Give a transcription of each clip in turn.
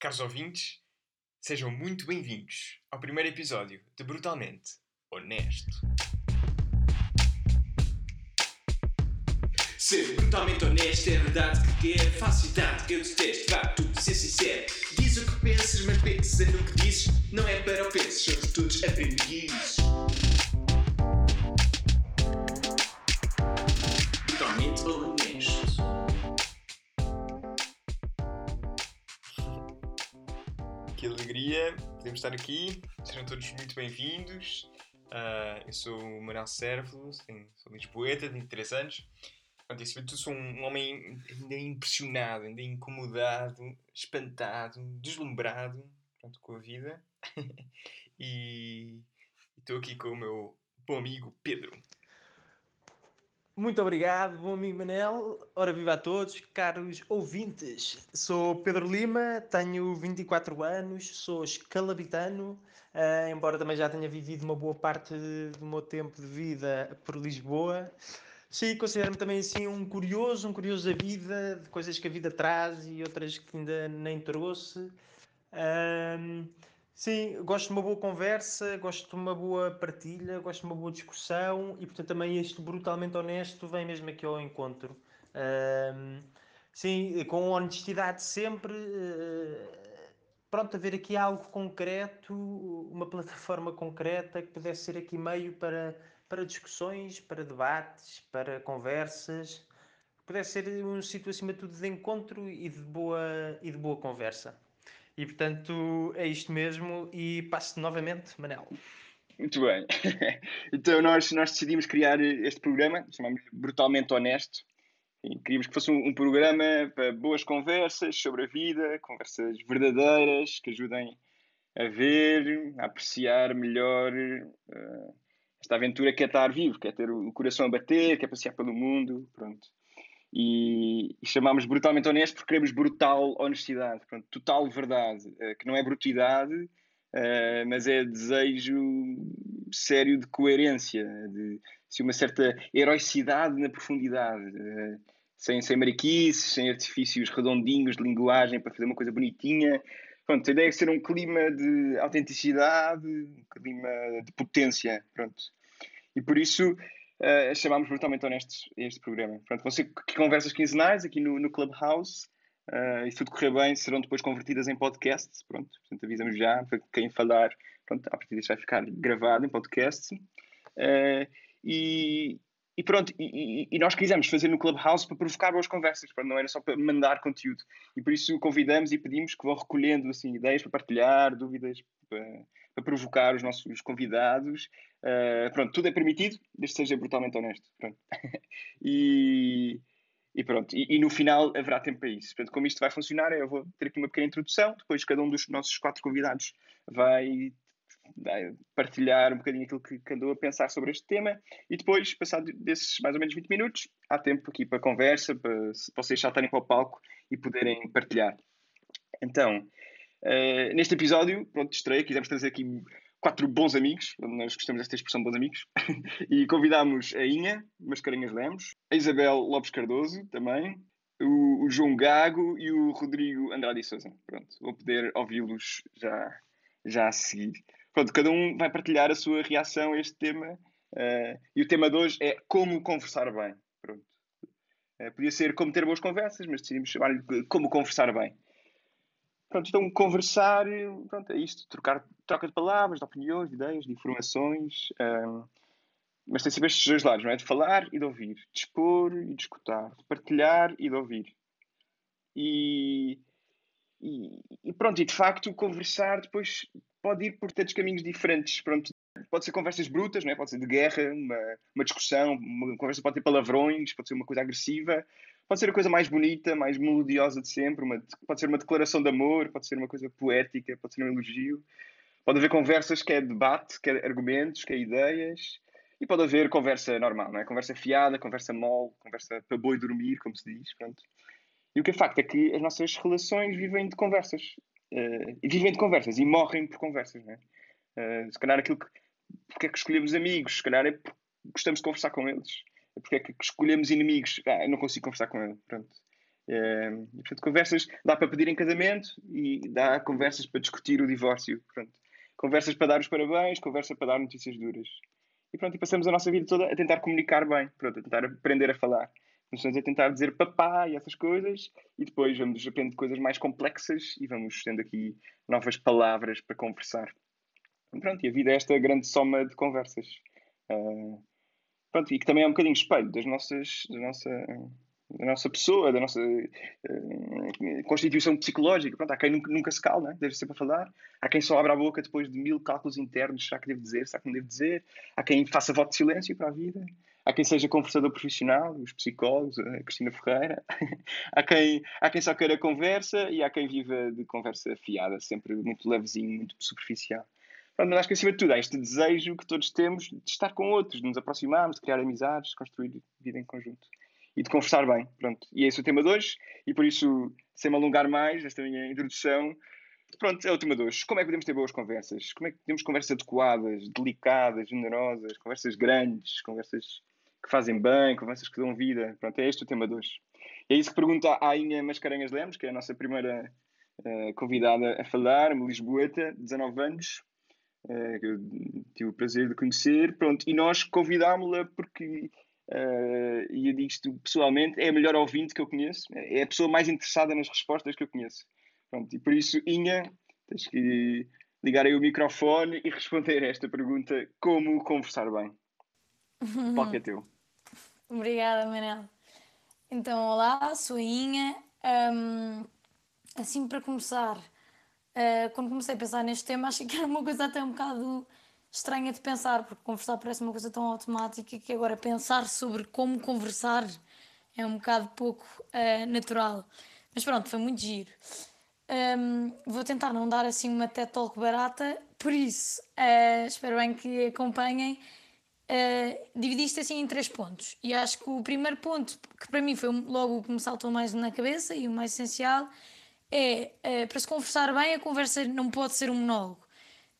Caros ouvintes, sejam muito bem-vindos ao primeiro episódio de Brutalmente Honesto. Ser brutalmente honesto é verdade que quer Falsidade que eu detesto, vá tudo ser sincero Diz o que pensas, mas pensa no que dizes. Não é para o penses, somos todos aprendidos podemos estar aqui, sejam todos muito bem-vindos. Ah, eu sou o Manuel Servo, sou lisboeta, tenho 3 anos. Pronto, e sobretudo sou um homem ainda impressionado, ainda incomodado, espantado, deslumbrado pronto, com a vida. e estou aqui com o meu bom amigo Pedro. Muito obrigado, bom amigo Manel. Ora, viva a todos, caros ouvintes. Sou Pedro Lima, tenho 24 anos, sou escalabitano, eh, embora também já tenha vivido uma boa parte do meu tempo de vida por Lisboa. Sim, considero-me também assim um curioso, um curioso da vida, de coisas que a vida traz e outras que ainda nem trouxe. Sim, gosto de uma boa conversa, gosto de uma boa partilha, gosto de uma boa discussão e, portanto, também este brutalmente honesto vem mesmo aqui ao encontro. Ahm, sim, com honestidade sempre. eh, pronto, haver aqui algo concreto, uma plataforma concreta que pudesse ser aqui meio para, para discussões, para debates, para conversas, pudesse ser um sítio acima de tudo de encontro e de boa, e de boa conversa. E portanto é isto mesmo e passo novamente, Manel. Muito bem. Então nós, nós decidimos criar este programa, chamamos Brutalmente Honesto. E queríamos que fosse um, um programa para boas conversas sobre a vida, conversas verdadeiras que ajudem a ver, a apreciar melhor eh, esta aventura que é estar vivo, que é ter o coração a bater, que é passear pelo mundo, pronto. E, chamámos brutalmente honesto porque queremos brutal honestidade, pronto, total verdade, eh, que não é brutalidade, Uh, mas é desejo sério de coerência, de, uma certa heroicidade na profundidade, uh, sem, sem mariquices, sem artifícios redondinhos de linguagem para fazer uma coisa bonitinha. Pronto, a ideia é ser um clima de autenticidade, um clima de potência, pronto. E por isso uh, chamámos brutalmente honestos este programa. Pronto, vão ser conversas quinzenais aqui no, no Clubhouse. Uh, e se tudo correr bem, serão depois convertidas em podcast. Pronto, portanto, avisamos já para quem falar. Pronto, a partir disso vai ficar gravado em podcast. Uh, e, e pronto, e, e, nós quisemos fazer no Clubhouse para provocar boas conversas, pronto, não era só para mandar conteúdo. E por isso convidamos e pedimos que vão recolhendo assim, ideias para partilhar, dúvidas para, para provocar os nossos convidados. Uh, pronto, tudo é permitido, desde que seja brutalmente honesto. Pronto. e. E pronto, e, e, no final haverá tempo para isso. Portanto, como isto vai funcionar, eu vou ter aqui uma pequena introdução, depois cada um dos nossos quatro convidados vai, partilhar um bocadinho aquilo que, andou a pensar sobre este tema, e depois, passado desses mais ou menos 20 minutos, há tempo aqui para conversa, para vocês saltarem para o palco e poderem partilhar. Então, uh, neste episódio, pronto, estreia, quisemos trazer aqui quatro bons amigos, nós gostamos desta expressão bons amigos, e convidámos a Inha Mascarenhas Lemos, a Isabel Lopes Cardoso também, o, o, João Gago e o Rodrigo Andrade Souza. Pronto, vou poder ouvi-los já, já a seguir. Pronto, cada um vai partilhar a sua reação a este tema, uh, e o tema de hoje é como conversar bem. Pronto. Uh, podia ser como ter boas conversas, mas decidimos chamar-lhe como conversar bem. Pronto, então conversar, pronto, é isto, trocar, troca de palavras, de opiniões, de ideias, de informações, um, mas tem sempre estes dois lados, não é? De falar e de ouvir, de expor e de escutar, de partilhar e de ouvir. E, e, e pronto, e de facto conversar depois pode ir por tantos caminhos diferentes, pronto, pode ser conversas brutas, não é? pode ser de guerra, uma, uma discussão, uma conversa pode ter palavrões, pode ser uma coisa agressiva, pode ser a coisa mais bonita, mais melodiosa de sempre, uma, pode ser uma declaração de amor, pode ser uma coisa poética, pode ser um elogio. Pode haver conversas que é debate, que é argumentos, que é ideias. E pode haver conversa normal, não é? Conversa fiada, conversa mole, conversa para boi dormir, como se diz. Pronto. E o que é facto é que as nossas relações vivem de conversas. Uh, vivem de conversas e morrem por conversas, não é? Uh, se calhar aquilo que. Porque é que escolhemos amigos? Se calhar é porque gostamos de conversar com eles porque é que escolhemos inimigos? Ah, não consigo conversar com ele. Pronto. É, portanto, conversas dá para pedir em casamento e dá conversas para discutir o divórcio. Pronto. Conversas para dar os parabéns, conversa para dar notícias duras. E pronto, e passamos a nossa vida toda a tentar comunicar bem, pronto, a tentar aprender a falar. Começamos a tentar dizer papá e essas coisas, e depois vamos aprendendo coisas mais complexas e vamos tendo aqui novas palavras para conversar. E pronto, e a vida é esta grande soma de conversas. Uh, pronto, e que também é um bocadinho espelho das nossas, da nossa da nossa pessoa, da nossa uh, constituição psicológica. Pronto, há quem nunca, nunca se cala, né? deve ser para falar. Há quem só abra a boca depois de mil cálculos internos: será que devo dizer, será que não devo dizer? Há quem faça voto de silêncio para a vida. Há quem seja conversador profissional, os psicólogos, a Cristina Ferreira. há, quem, há quem só queira conversa e há quem viva de conversa fiada, sempre muito levezinho, muito superficial. Pronto, mas acho que acima de tudo há este desejo que todos temos de estar com outros, de nos aproximarmos, de criar amizades, de construir vida em conjunto e de conversar bem. Pronto. E é esse o tema de hoje, e por isso, sem me alongar mais, esta minha introdução, pronto, é o tema de hoje. Como é que podemos ter boas conversas? Como é que temos conversas adequadas, delicadas, generosas, conversas grandes, conversas que fazem bem, conversas que dão vida? Pronto, é este o tema de hoje. E é isso que pergunta a Inha Mascarenhas Lemos, que é a nossa primeira uh, convidada a falar, uma lisboeta, 19 anos, que eu tive o prazer de conhecer. Pronto, e nós convidámos-la porque Uh, e eu digo isto pessoalmente, é a melhor ouvinte que eu conheço, é a pessoa mais interessada nas respostas que eu conheço. Pronto, e por isso, Inha, tens que ligar aí o microfone e responder a esta pergunta: como conversar bem? Palco é teu. Obrigada, Manel. Então, olá, sou a Inha. Um, assim, para começar, uh, quando comecei a pensar neste tema, achei que era uma coisa até um bocado estranha de pensar, porque conversar parece uma coisa tão automática que agora pensar sobre como conversar é um bocado pouco uh, natural. Mas pronto, foi muito giro. Um, vou tentar não dar assim uma TED Talk barata, por isso uh, espero bem que acompanhem. Uh, dividi isto assim em três pontos e acho que o primeiro ponto, que para mim foi logo o que me saltou mais na cabeça e o mais essencial, é uh, para se conversar bem, a conversa não pode ser um monólogo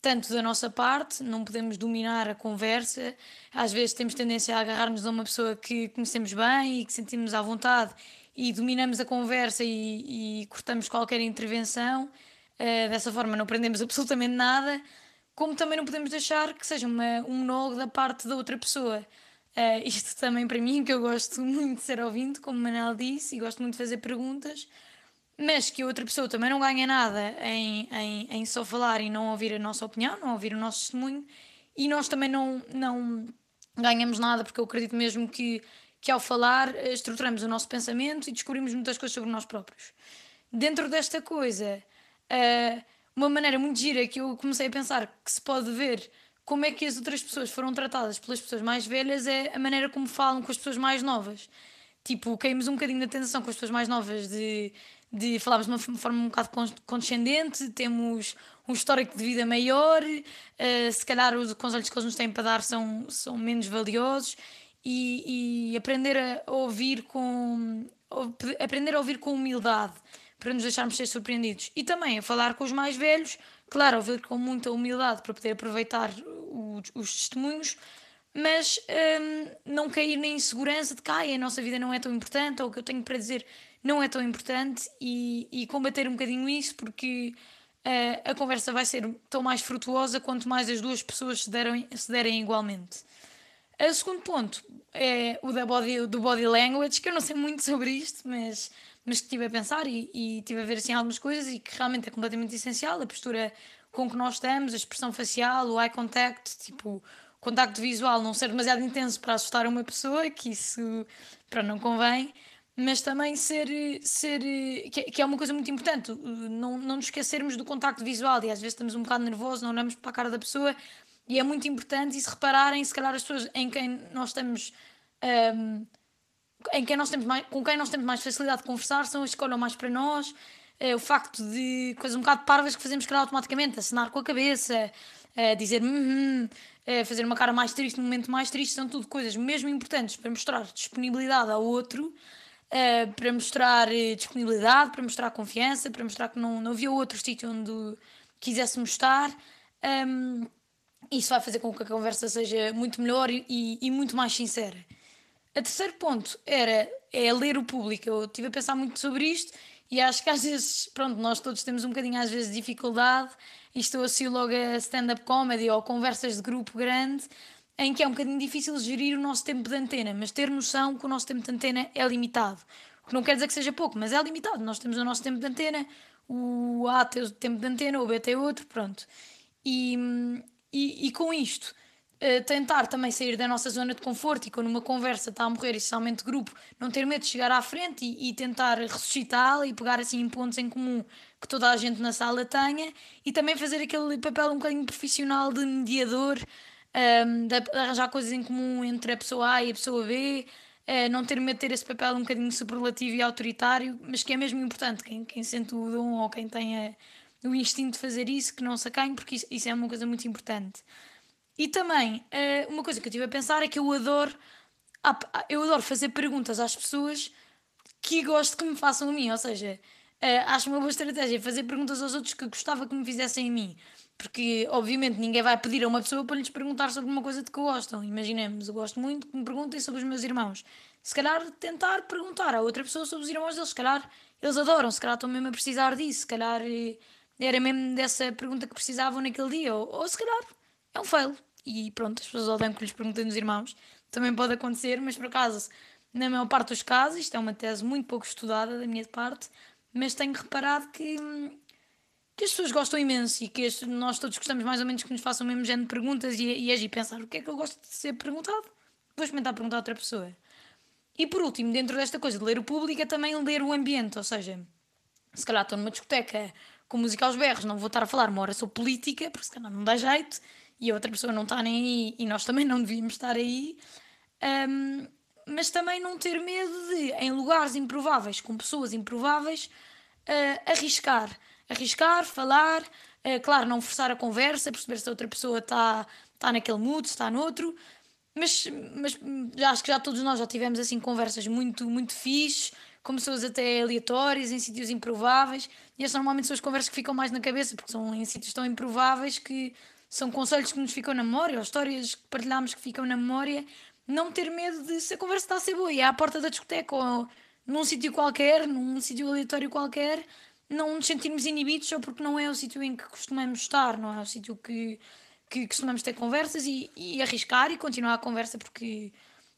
tanto da nossa parte, não podemos dominar a conversa. Às vezes temos tendência a agarrar-nos a uma pessoa que conhecemos bem e que sentimos à vontade e dominamos a conversa e, e cortamos qualquer intervenção. Uh, dessa forma não aprendemos absolutamente nada, como também não podemos deixar que seja uma, um monólogo da parte da outra pessoa. Uh, isto também para mim, que eu gosto muito de ser ouvindo, como Manel disse, e gosto muito de fazer perguntas mas que outra pessoa também não ganha nada em, em, em só falar e não ouvir a nossa opinião, não ouvir o nosso testemunho, e nós também não, não ganhamos nada, porque eu acredito mesmo que, que ao falar eh, estruturamos o nosso pensamento e descobrimos muitas coisas sobre nós próprios. Dentro desta coisa, uh, uma maneira muito gira que eu comecei a pensar que se pode ver como é que as outras pessoas foram tratadas pelas pessoas mais velhas é a maneira como falam com as pessoas mais novas. Tipo, caímos um bocadinho de atenção com as pessoas mais novas de de falarmos de uma forma um bocado condescendente, temos um histórico de vida maior, uh, se calhar os conselhos que eles nos têm para dar são, são menos valiosos e, e aprender a ouvir com aprender a ouvir com humildade para nos deixarmos ser surpreendidos. E também a falar com os mais velhos, claro, ouvir com muita humildade para poder aproveitar os, os testemunhos, mas um, não cair na insegurança de que ah, a nossa vida não é tão importante ou o que eu tenho para dizer não é tão importante e, e combater um bocadinho isso porque uh, a conversa vai ser tão mais frutuosa quanto mais as duas pessoas se derem, se derem igualmente. O segundo ponto é o da body, do body language, que eu não sei muito sobre isto, mas, mas que estive a pensar e, e estive a ver assim, algumas coisas e que realmente é completamente essencial. A postura com que nós estamos, a expressão facial, o eye contact, tipo, contacto visual não ser demasiado intenso para assustar uma pessoa, que isso para não convém, mas também ser, ser que, é uma coisa muito importante, não, não nos esquecermos do contacto visual e às vezes estamos um bocado nervosos, não olhamos para a cara da pessoa e é muito importante e se repararem, se calhar as pessoas em quem nós temos um, em quem nós temos mais, com quem nós temos mais facilidade de conversar são as que olham mais para nós, é, o facto de coisas um bocado parvas que fazemos calhar automaticamente, acenar com a cabeça, é, dizer hum, é, fazer uma cara mais triste no momento mais triste, são tudo coisas mesmo importantes para mostrar disponibilidade ao outro uh, para mostrar eh, disponibilidade, para mostrar confiança, para mostrar que não, não havia outro sítio onde quiséssemos estar. Um, isso vai fazer com que a conversa seja muito melhor e, e muito mais sincera. A terceiro ponto era é ler o público. Eu estive a pensar muito sobre isto e acho que às vezes, pronto, nós todos temos um bocadinho às vezes dificuldade e estou assim logo a stand-up comedy ou conversas de grupo grande em que é um bocadinho difícil gerir o nosso tempo de antena, mas ter noção que o nosso tempo de antena é limitado. O que não quer dizer que seja pouco, mas é limitado. Nós temos o nosso tempo de antena, o A tem o tempo de antena, o B tem outro, pronto. E, e, e com isto, uh, tentar também sair da nossa zona de conforto e quando uma conversa está a morrer, essencialmente grupo, não ter medo de chegar à frente e, e tentar ressuscitá-la e pegar assim em pontos em comum que toda a gente na sala tenha e também fazer aquele papel um bocadinho profissional de mediador, um, de arranjar coisas em comum entre a pessoa A e a pessoa B. Uh, não ter medo de ter esse papel um bocadinho superlativo e autoritário, mas que é mesmo importante. Quem, quem sente o dom ou quem tenha o instinto de fazer isso, que não se acanhe, porque isso, isso é uma coisa muito importante. E também, uh, uma coisa que eu estive a pensar é que eu adoro, eu adoro fazer perguntas às pessoas que gosto que me façam a mim, ou seja, uh, acho uma boa estratégia fazer perguntas aos outros que gostava que me fizessem a mim. Porque, obviamente, ninguém vai pedir a uma pessoa para lhes perguntar sobre uma coisa de que gostam. Imaginemos, eu gosto muito que me perguntem sobre os meus irmãos. Se calhar tentar perguntar a outra pessoa sobre os irmãos deles, se calhar eles adoram, se calhar estão mesmo a precisar disso, se calhar eh, era mesmo dessa pergunta que precisavam naquele dia, ou, ou se calhar é um fail. E pronto, as pessoas odeiam que lhes perguntem nos irmãos, também pode acontecer, mas por acaso, na maior parte dos casos, isto é uma tese muito pouco estudada da minha parte, mas tenho reparado que, que as pessoas gostam imenso e que as, nós todos gostamos mais ou menos que nos façam o mesmo género de perguntas e, e agir pensar o que é que eu gosto de ser perguntado, vou experimentar perguntar a outra pessoa. E por último, dentro desta coisa de ler o público, é também ler o ambiente, ou seja, se calhar estou numa discoteca com música aos berros, não vou estar a falar uma hora sobre política, porque se calhar não dá jeito, e a outra pessoa não está nem aí e nós também não devíamos estar aí. Um, mas também não ter medo de, em lugares improváveis, com pessoas improváveis, uh, arriscar. Arriscar, falar, uh, claro, não forçar a conversa, perceber se a outra pessoa está tá naquele mood, se está noutro. Mas, mas já, acho que já todos nós já tivemos assim conversas muito, muito fixe, com pessoas até aleatórias, em sítios improváveis. E essas normalmente são as conversas que ficam mais na cabeça, porque são em sítios tão improváveis que são conselhos que nos ficam na memória, ou histórias que partilhamos que ficam na memória, não ter medo de se a conversa está a ser boa e é à porta da discoteca ou num sítio qualquer, num sítio aleatório qualquer, não nos sentirmos inibidos só porque não é o sítio em que costumamos estar, não é o sítio que, que costumamos ter conversas e, e arriscar e continuar a conversa porque,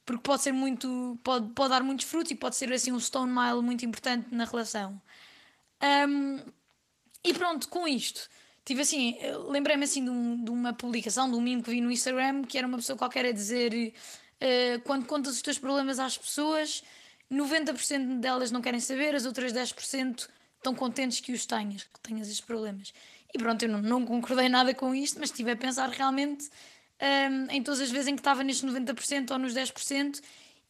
porque pode ser muito, pode, pode dar muitos frutos e pode ser assim um stone mile muito importante na relação. Um, e pronto, com isto Tive assim, lembrei-me assim de, um, de, uma publicação, de um meme que vi no Instagram, que era uma pessoa qualquer a dizer uh, quando contas os teus problemas às pessoas, 90% delas não querem saber, as outras 10% estão contentes que os tenhas, que tenhas esses problemas. E pronto, eu não, não concordei nada com isto, mas estive a pensar realmente um, em todas as vezes em que estava nestes 90% ou nos 10%,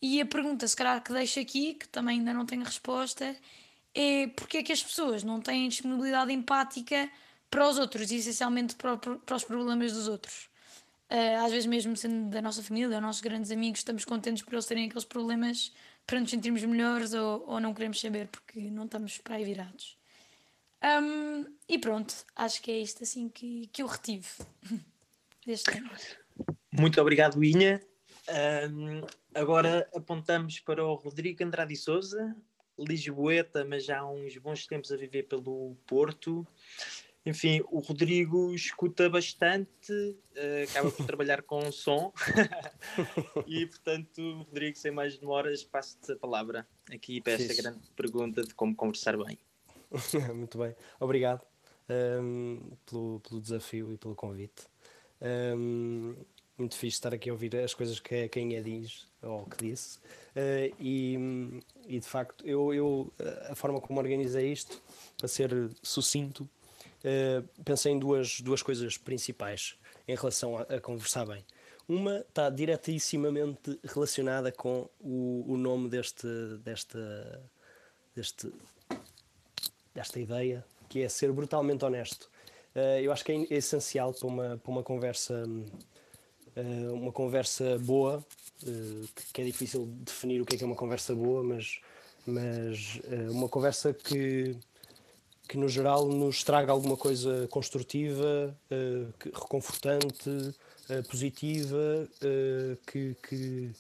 e a pergunta, se calhar que deixo aqui, que também ainda não tenho resposta, é porque é que as pessoas não têm disponibilidade empática para os outros e essencialmente para, para os problemas dos outros. Uh, às vezes, mesmo sendo da nossa família ou nossos grandes amigos, estamos contentes por eles terem aqueles problemas para nos sentirmos melhores ou, ou não queremos saber porque não estamos para aí virados. Um, e pronto, acho que é isto assim que, que eu retive deste tema. Muito obrigado, Inha. Um, agora apontamos para o Rodrigo Andrade Souza, Lisboeta, mas já há uns bons tempos a viver pelo Porto. Enfim, o Rodrigo escuta bastante, uh, acaba por trabalhar com som e, portanto, Rodrigo, sem mais demoras, passo-te a palavra aqui para esta grande pergunta de como conversar bem. Muito bem, obrigado um, ehm, pelo, pelo desafio e pelo convite. Um, ehm, muito fixe estar aqui a ouvir as coisas que quem é diz ou que disse. Uh, e, e de facto, eu, eu, a forma como organizei isto, para ser sucinto, uh, pensei em duas, duas coisas principais em relação a, a conversar bem. Uma está diretissimamente relacionada com o, o nome deste, desta, deste, desta ideia, que é ser brutalmente honesto. Uh, eu acho que é essencial para uma, para uma conversa uh, uma conversa boa, uh, que é difícil definir o que é, que é uma conversa boa, mas, mas uma conversa que que no geral nos traga alguma coisa construtiva, uh, reconfortante, uh, positiva, uh, que, que,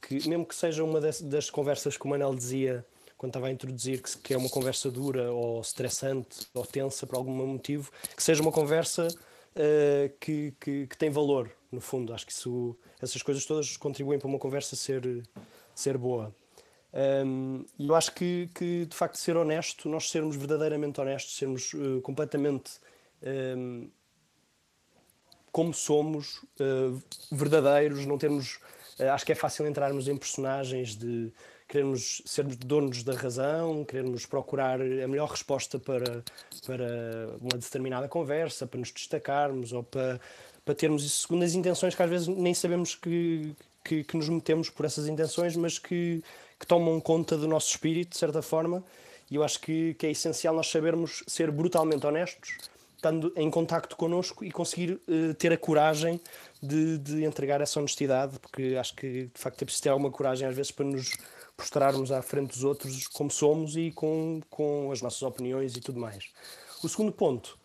que mesmo que seja uma das, das conversas que o Manel dizia quando estava a introduzir que, que é uma conversa dura ou estressante ou tensa por algum motivo, que seja uma conversa que, que, que, tem valor, no fundo. Acho que isso, essas coisas todas contribuem para uma conversa ser, ser boa. Um, e eu acho que, que, de facto, ser honesto, nós sermos verdadeiramente honestos, sermos uh, completamente um, como somos, uh, verdadeiros, não termos. Uh, acho que é fácil entrarmos em personagens de queremos ser donos da razão, queremos procurar a melhor resposta para, para uma determinada conversa, para nos destacarmos ou para, para termos segundas intenções que às vezes nem sabemos que, que, que nos metemos por essas intenções, mas que, que tomam conta do nosso espírito, de certa forma. E eu acho que, que é essencial nós sabermos ser brutalmente honestos, estando em contacto connosco e conseguir uh, ter a coragem de, de entregar essa honestidade, porque acho que de facto é preciso ter alguma coragem às vezes para nos mostrarmos à frente dos outros como somos e com, com as nossas opiniões e tudo mais. O segundo ponto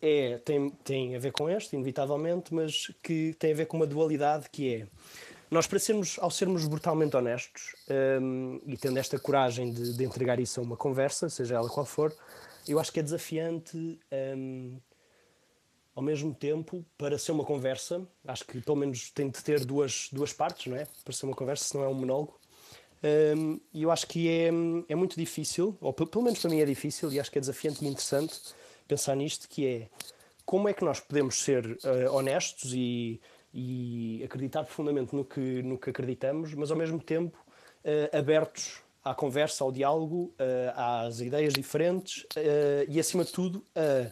é, tem, tem a ver com este, inevitavelmente, mas que tem a ver com uma dualidade que é nós, para sermos, ao sermos brutalmente honestos um, e tendo esta coragem de, de, entregar isso a uma conversa, seja ela qual for, eu acho que é desafiante um, ao mesmo tempo para ser uma conversa. Acho que pelo menos tem de ter duas, duas partes, não é? Para ser uma conversa, se não é um monólogo. Um, e eu acho que é, é muito difícil, ou pelo menos para mim é difícil, e acho que é desafiante e interessante pensar nisto, que é como é que nós podemos ser uh, honestos e, e, acreditar profundamente no que, no que acreditamos, mas ao mesmo tempo uh, abertos à conversa, ao diálogo, uh, às ideias diferentes e, acima de tudo, a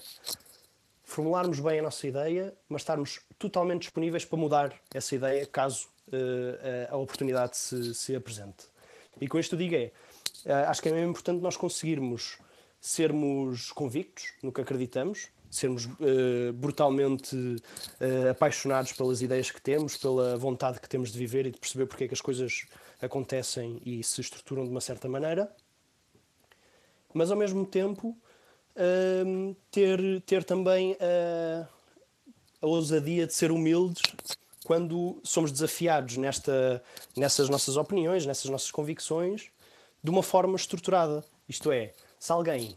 formularmos bem a nossa ideia, mas estarmos totalmente disponíveis para mudar essa ideia caso a oportunidade se, se apresente. E com isto digo é, eh, acho que é mesmo importante nós conseguirmos sermos convictos no que acreditamos, sermos uh, brutalmente uh, apaixonados pelas ideias que temos, pela vontade que temos de viver e de perceber porque é que as coisas acontecem e se estruturam de uma certa maneira, mas ao mesmo tempo uh, ter, ter também a, a ousadia de ser humildes quando somos desafiados nesta, nessas nossas opiniões, nessas nossas convicções, de uma forma estruturada. Isto é, se alguém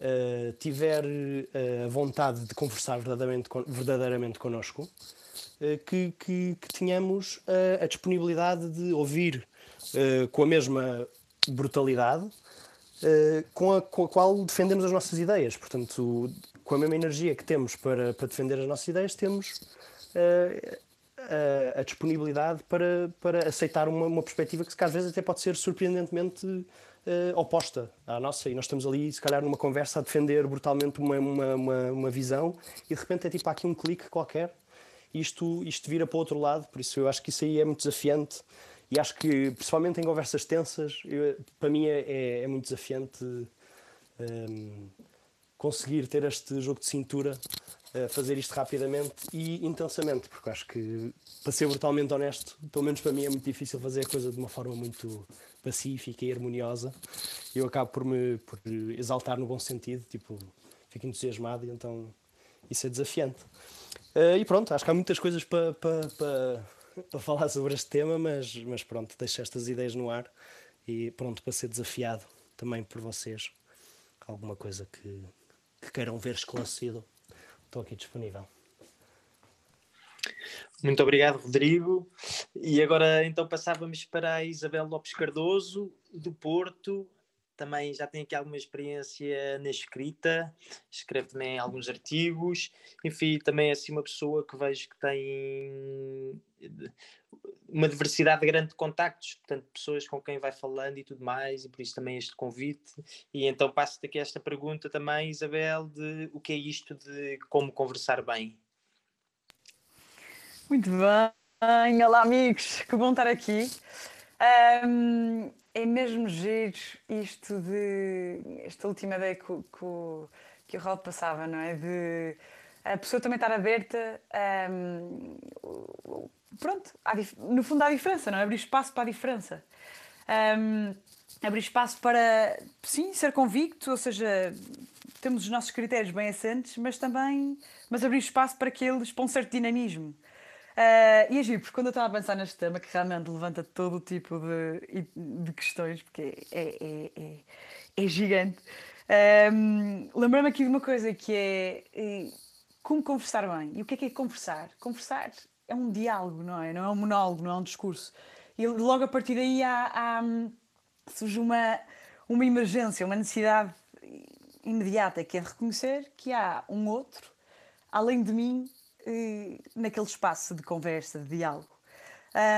uh, tiver uh, vontade de conversar verdadeiramente, verdadeiramente connosco, uh, que, que, que, tenhamos a disponibilidade de ouvir com a mesma brutalidade com a, com, a, qual defendemos as nossas ideias. Portanto, com a mesma energia que temos para, para defender as nossas ideias, temos a, a, disponibilidade para, para aceitar uma, uma perspectiva que, às vezes, até pode ser surpreendentemente uh, oposta à nossa. E nós estamos ali, se calhar, numa conversa a defender brutalmente uma, uma, uma, uma visão e, de repente, é tipo aqui um clique qualquer e isto, isto vira para o outro lado. Por isso, eu acho que isso aí é muito desafiante. E acho que, principalmente em conversas tensas, eu, para mim é, é, é muito desafiante um, ehm, conseguir ter este jogo de cintura fazer isto rapidamente e intensamente, porque acho que, para ser brutalmente honesto, pelo menos para mim é muito difícil fazer a coisa de uma forma muito pacífica e harmoniosa. Eu acabo por me por exaltar no bom sentido, tipo, fico entusiasmado e então isso é desafiante. Uh, e pronto, acho que há muitas coisas para, para, para, para falar sobre este tema, mas, mas pronto, deixo estas ideias no ar e pronto para ser desafiado também por vocês. Alguma coisa que, que queiram ver esclarecido estou aqui disponível. Muito obrigado, Rodrigo. E agora então passávamos para a Isabel Lopes Cardoso, do Porto. Também já tem aqui alguma experiência na escrita, escreve também alguns artigos. Enfim, também é assim uma pessoa que vejo que tem uma diversidade grande de contactos, portanto, pessoas com quem vai falando e tudo mais, e por isso também este convite. E então passo-te aqui esta pergunta também, Isabel, de o que é isto de como conversar bem? Muito bem, olá amigos, que bom estar aqui. Um, é mesmo giro isto de esta última ideia que, que, que o Raul passava, não é? De a pessoa também estar aberta um, pronto, no fundo há diferença, não é? Abrir espaço para a diferença. Um, abrir espaço para, sim, ser convicto, ou seja, temos os nossos critérios bem assentes, mas também mas abrir espaço para que eles, para um certo dinamismo. Uh, e agir, porque quando eu estava a pensar neste tema, que realmente levanta todo o tipo de, de questões, porque é, é, é, é gigante, um, lembrei-me aqui de uma coisa que é, é como conversar bem. E o que é que é conversar? Conversar é um diálogo, não é? Não é um monólogo, não é um discurso. E logo a partir daí há, há, surge uma, uma emergência, uma necessidade imediata, que é reconhecer que há um outro, além de mim, naquele espaço de conversa, de diálogo.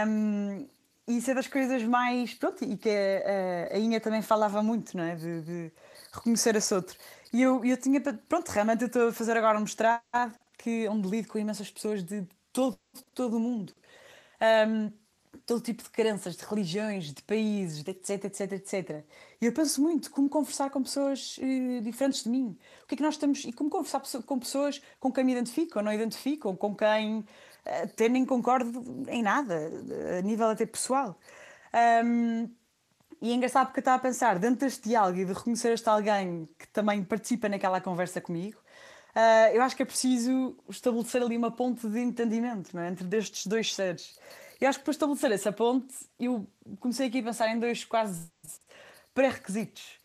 Um, isso é das coisas mais. Pronto, e que a, a Inha também falava muito, não é? De, de reconhecer esse outro. E eu, eu tinha. Pronto, realmente eu estou a fazer agora um mestrado que, onde lido com imensas pessoas de todo, todo o mundo. Um, todo tipo de crenças, de religiões, de países, de etc, etc, etc. E eu penso muito como conversar com pessoas uh, diferentes de mim. O que é que nós estamos. E como conversar com pessoas com quem me identifico ou não identifico, ou com quem uh, até nem concordo em nada, a nível até pessoal. Um, e é engraçado porque eu estava a pensar, dentro deste diálogo e de reconhecer este alguém que também participa naquela conversa comigo, uh, eu acho que é preciso estabelecer ali uma ponte de entendimento é? entre destes dois seres. E acho que para estabelecer essa ponte, eu comecei aqui a pensar em dois quase pré-requisitos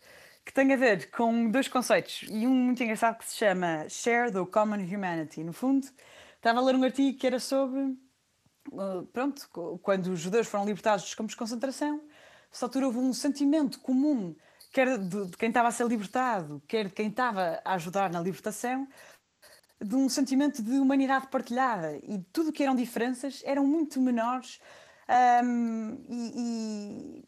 que têm a ver com dois conceitos e um muito engraçado que se chama Shared or Common Humanity. No fundo, estava a ler um artigo que era sobre ah, pronto, quando os judeus foram libertados dos campos de concentração, se altura houve um sentimento comum, quer de, quem estava a ser libertado, quer de quem estava a ajudar na libertação, de um sentimento de humanidade partilhada e tudo o que eram diferenças eram muito menores um, e, e,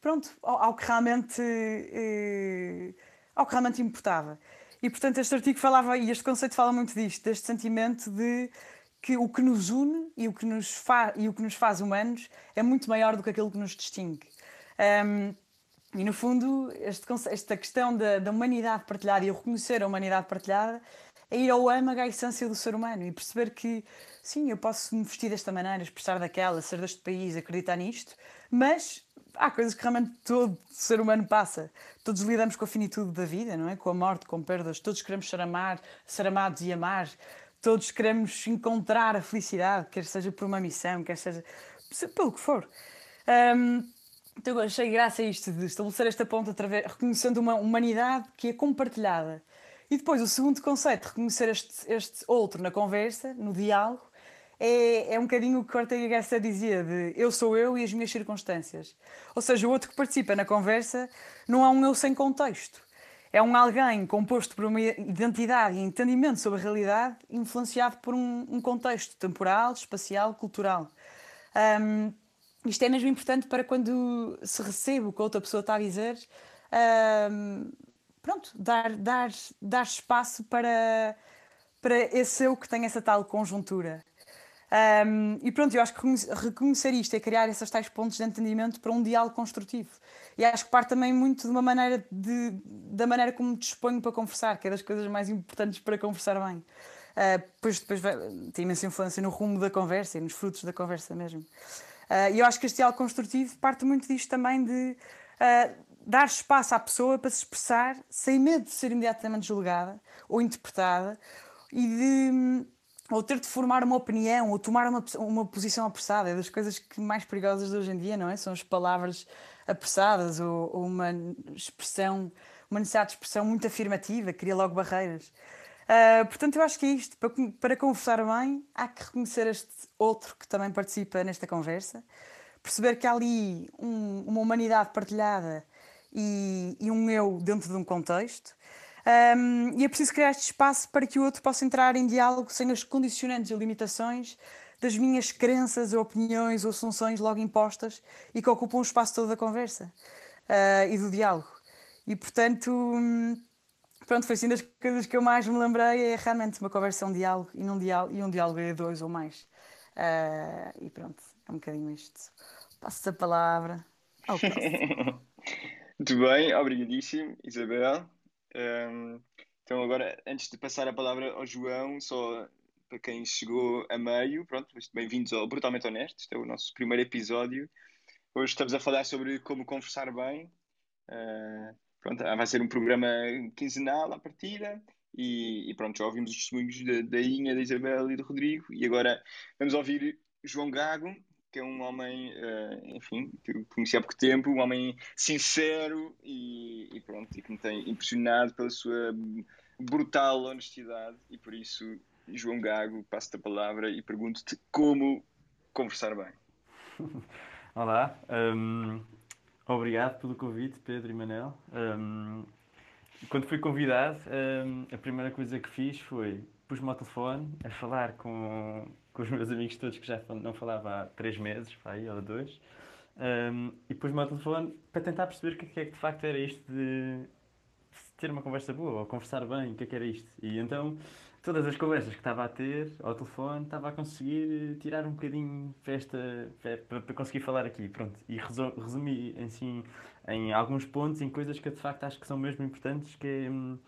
pronto, ao, ao que realmente eh, ao que realmente importava. E portanto este artigo falava, e este conceito fala muito disto, deste sentimento de que o que nos une e o que nos, fa e o que nos faz humanos é muito maior do que aquilo que nos distingue. Um, e no fundo, este, esta questão da, da humanidade partilhada e o reconhecer a humanidade partilhada é ir ao âmago, à essência do ser humano e perceber que, sim, eu posso me vestir desta maneira, expressar daquela, ser deste país, acreditar nisto, mas há coisas que realmente todo ser humano passa. Todos lidamos com a finitude da vida, não é? Com a morte, com perdas. Todos queremos ser, amar, ser amados e amar. Todos queremos encontrar a felicidade, quer seja por uma missão, quer seja pelo que for. Um, então, achei graça a isto de estabelecer esta ponta através, reconhecendo uma humanidade que é compartilhada e depois, o segundo conceito, reconhecer este, este outro na conversa, no diálogo, é, é um bocadinho o que Ortega Gasset dizia de eu sou eu e as minhas circunstâncias. Ou seja, o outro que participa na conversa não há um eu sem contexto. É um alguém composto por uma identidade e entendimento sobre a realidade influenciado por um, um contexto temporal, espacial, cultural. Um, isto é mesmo importante para quando se recebe o que a outra pessoa está a dizer, um, pronto, dar, dar, dar espaço para, para esse eu que tem essa tal conjuntura. Um, e pronto, eu acho que reconhecer isto é criar esses tais pontos de entendimento para um diálogo construtivo. E acho que parte também muito de uma maneira de, da maneira como me disponho para conversar, que é das coisas mais importantes para conversar bem. Uh, depois, depois vai, tem imensa influência no rumo da conversa e nos frutos da conversa mesmo. Uh, e eu acho que este diálogo construtivo parte muito disto também de uh, dar espaço à pessoa para se expressar sem medo de ser imediatamente julgada ou interpretada e de ou ter de formar uma opinião ou tomar uma, uma posição apressada. É das coisas que mais perigosas de hoje em dia não é? São as palavras apressadas ou, ou uma expressão uma necessidade de expressão muito afirmativa cria logo barreiras. Uh, portanto eu acho que é isto. Para, para conversar bem há que reconhecer este outro que também participa nesta conversa perceber que há ali um, uma humanidade partilhada e, e um eu dentro de um contexto. Um, e é preciso criar este espaço para que o outro possa entrar em diálogo sem as condicionantes e limitações das minhas crenças, opiniões ou assunções logo impostas e que ocupam o espaço todo da conversa uh, e do diálogo. E portanto, hum, pronto, foi assim das coisas que eu mais me lembrei é realmente uma conversa, um diálogo e, num diálogo, e um diálogo é dois ou mais. Uh, e pronto, é um bocadinho isto. Passo a palavra ao próximo. Muito bem, obrigadíssimo, Isabel. Um, então, agora, antes de passar a palavra ao João, só para quem chegou a meio, pronto, bem-vindos ao Brutalmente Honesto, este é o nosso primeiro episódio. Hoje estamos a falar sobre como conversar bem. Uh, pronto, vai ser um programa quinzenal à partida. E, e pronto, já ouvimos os testemunhos da, da Inha, da Isabel e do Rodrigo. E agora vamos ouvir João Gago, que é um homem, uh, enfim, que eu conheci há pouco tempo, um homem sincero e, e, pronto, e que me tem impressionado pela sua brutal honestidade e por isso, João Gago, passo-te a palavra e pergunto-te como conversar bem. Olá, um, obrigado pelo convite, Pedro e Manel. Um, quando fui convidado, um, a primeira coisa que fiz foi pus-me ao telefone a falar com, com os meus amigos todos que já não falava há três meses, aí, ou dois, um, e pus-me ao telefone para tentar perceber o que é que de facto era isto de ter uma conversa boa, ou conversar bem, o que é que era isto. E então, todas as conversas que estava a ter ao telefone, estava a conseguir tirar um bocadinho festa para, para conseguir falar aqui, pronto. E resumi, assim, em alguns pontos, em coisas que de facto acho que são mesmo importantes, que é, hum,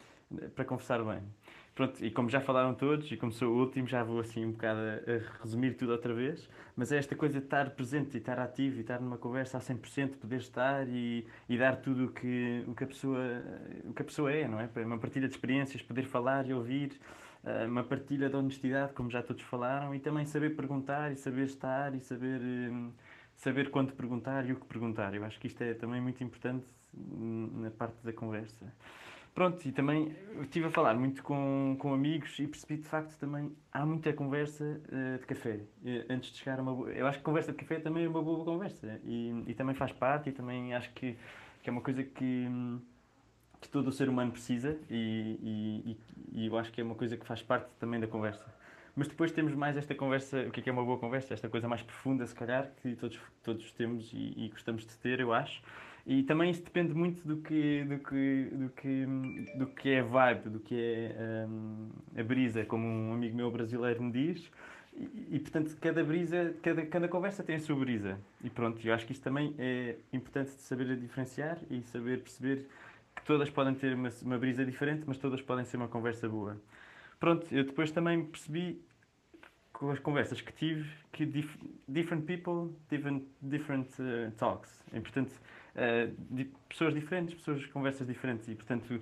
para conversar bem. Pronto, e como já falaram todos, e como sou o último, já vou assim um bocado a, a, resumir tudo outra vez, mas é esta coisa de estar presente e estar ativo e estar numa conversa a 100%, poder estar e, e dar tudo o que, o, que a pessoa, o que a pessoa é, não é? Uma partilha de experiências, poder falar e ouvir, eh, uma partilha de honestidade, como já todos falaram, e também saber perguntar e saber estar e saber, hum, saber quando perguntar e o que perguntar. Eu acho que isto é também muito importante hum, na parte da conversa. Pronto, e também estive a falar muito com, com amigos e percebi de facto também há muita conversa uh, de café. Uh, antes de chegar a uma boa. Eu acho que conversa de café também é uma boa conversa e, e também faz parte e também acho que, que é uma coisa que, que todo o ser humano precisa e, e, e, eu acho que é uma coisa que faz parte também da conversa. Mas depois temos mais esta conversa, o que é, que é uma boa conversa? Esta coisa mais profunda, se calhar, que todos, todos temos e, e gostamos de ter, eu acho. E também isso depende muito do que, do que, do que, do que é vibe, do que é um, a brisa, como um amigo meu brasileiro me diz. E, e, portanto, cada brisa, cada, cada conversa tem a sua brisa. E pronto, eu acho que isto também é importante de saber diferenciar e saber perceber que todas podem ter uma, uma brisa diferente, mas todas podem ser uma conversa boa. Pronto, eu depois também percebi com as conversas que tive que dif different people, different, different uh, talks. E, portanto, uh, de pessoas diferentes, pessoas conversas diferentes. E, portanto,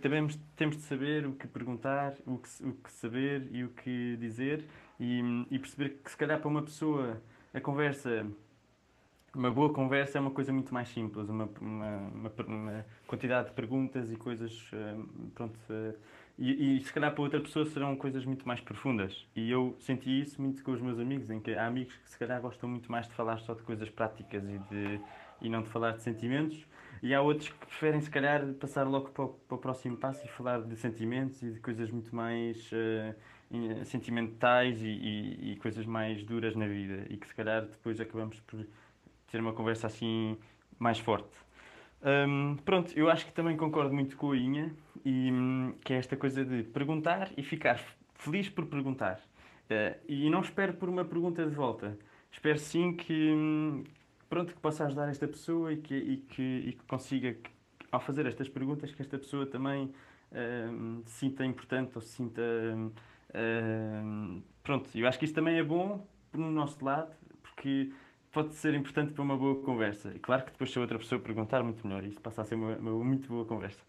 também temos de saber o que perguntar, o que, o que saber e o que dizer. E, e perceber que, se calhar, para uma pessoa a conversa uma boa conversa é uma coisa muito mais simples, uma, uma, uma, uma quantidade de perguntas e coisas, uh, pronto, e, e, se calhar para outra pessoa serão coisas muito mais profundas. E eu senti isso muito com os meus amigos, em que há amigos que se calhar gostam muito mais de falar só de coisas práticas e de e não de falar de sentimentos. E há outros que preferem, se calhar, passar logo para o, para o próximo passo e falar de sentimentos e de coisas muito mais uh, sentimentais e, e, e, coisas mais duras na vida. E que, se calhar, depois acabamos por ter uma conversa assim mais forte. Um, pronto, eu acho que também concordo muito com a Inha, e, um, que é esta coisa de perguntar e ficar feliz por perguntar. Uh, e não espero por uma pergunta de volta. Espero sim que, hum, pronto, que possa ajudar esta pessoa e que, e que, e que consiga, ao fazer estas perguntas, que esta pessoa também uh, se sinta importante ou se sinta. Uh, pronto, eu acho que isto também é bom no nosso lado, porque pode ser importante para uma boa conversa. E claro que depois, se a outra pessoa perguntar, muito melhor, isso passa a ser uma, uma muito boa conversa.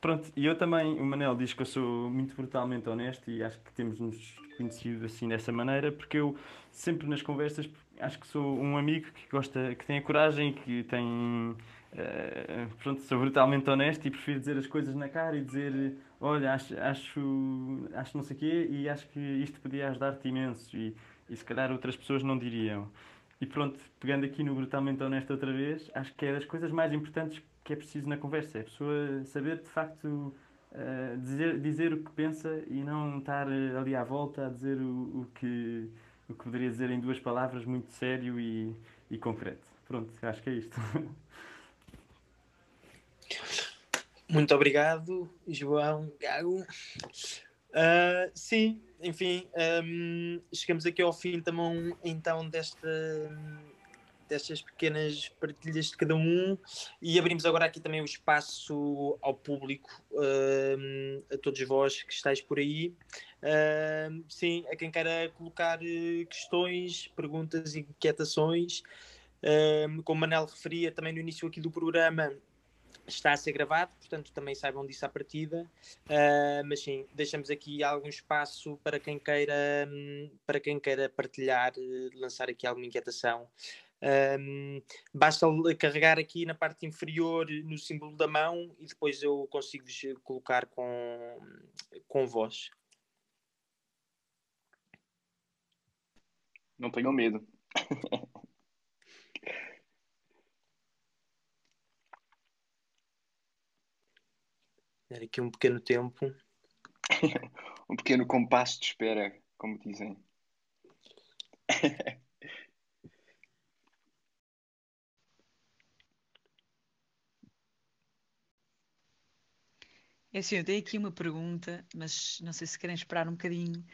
Pronto, e eu também, o Manel diz que eu sou muito brutalmente honesto e acho que temos nos conhecido assim dessa maneira, porque eu sempre nas conversas acho que sou um amigo que gosta, que tem a coragem, que tem. Uh, pronto, sou brutalmente honesto e prefiro dizer as coisas na cara e dizer: Olha, acho, acho, acho não sei o quê e acho que isto podia ajudar-te imenso. E, e se calhar outras pessoas não diriam. E pronto, pegando aqui no brutalmente honesto outra vez, acho que é das coisas mais importantes que é preciso na conversa. É a pessoa saber de facto uh, dizer, dizer o que pensa e não estar ali à volta a dizer o, o que o que poderia dizer em duas palavras, muito sério e, e concreto. Pronto, acho que é isto. Muito obrigado, João Gago. Uh, sim, enfim, um, chegamos aqui ao fim também então desta, destas pequenas partilhas de cada um e abrimos agora aqui também o espaço ao público, um, a todos vós que estáis por aí. Uh, sim, a quem queira colocar eh, questões, perguntas, inquietações. Uh, como Manel referia também no início aqui do programa, está a ser gravado, portanto também saibam disso à partida. Uh, mas sim, deixamos aqui algum espaço para quem queira, um, para quem queira partilhar, lançar aqui alguma inquietação. Um, basta carregar aqui na parte inferior no símbolo da mão e depois eu consigo colocar com, com voz. Não tenham medo. Dar aqui um pequeno tempo. um pequeno compasso de espera, como dizem. É assim, eu tenho aqui uma pergunta, mas não sei se querem esperar um bocadinho.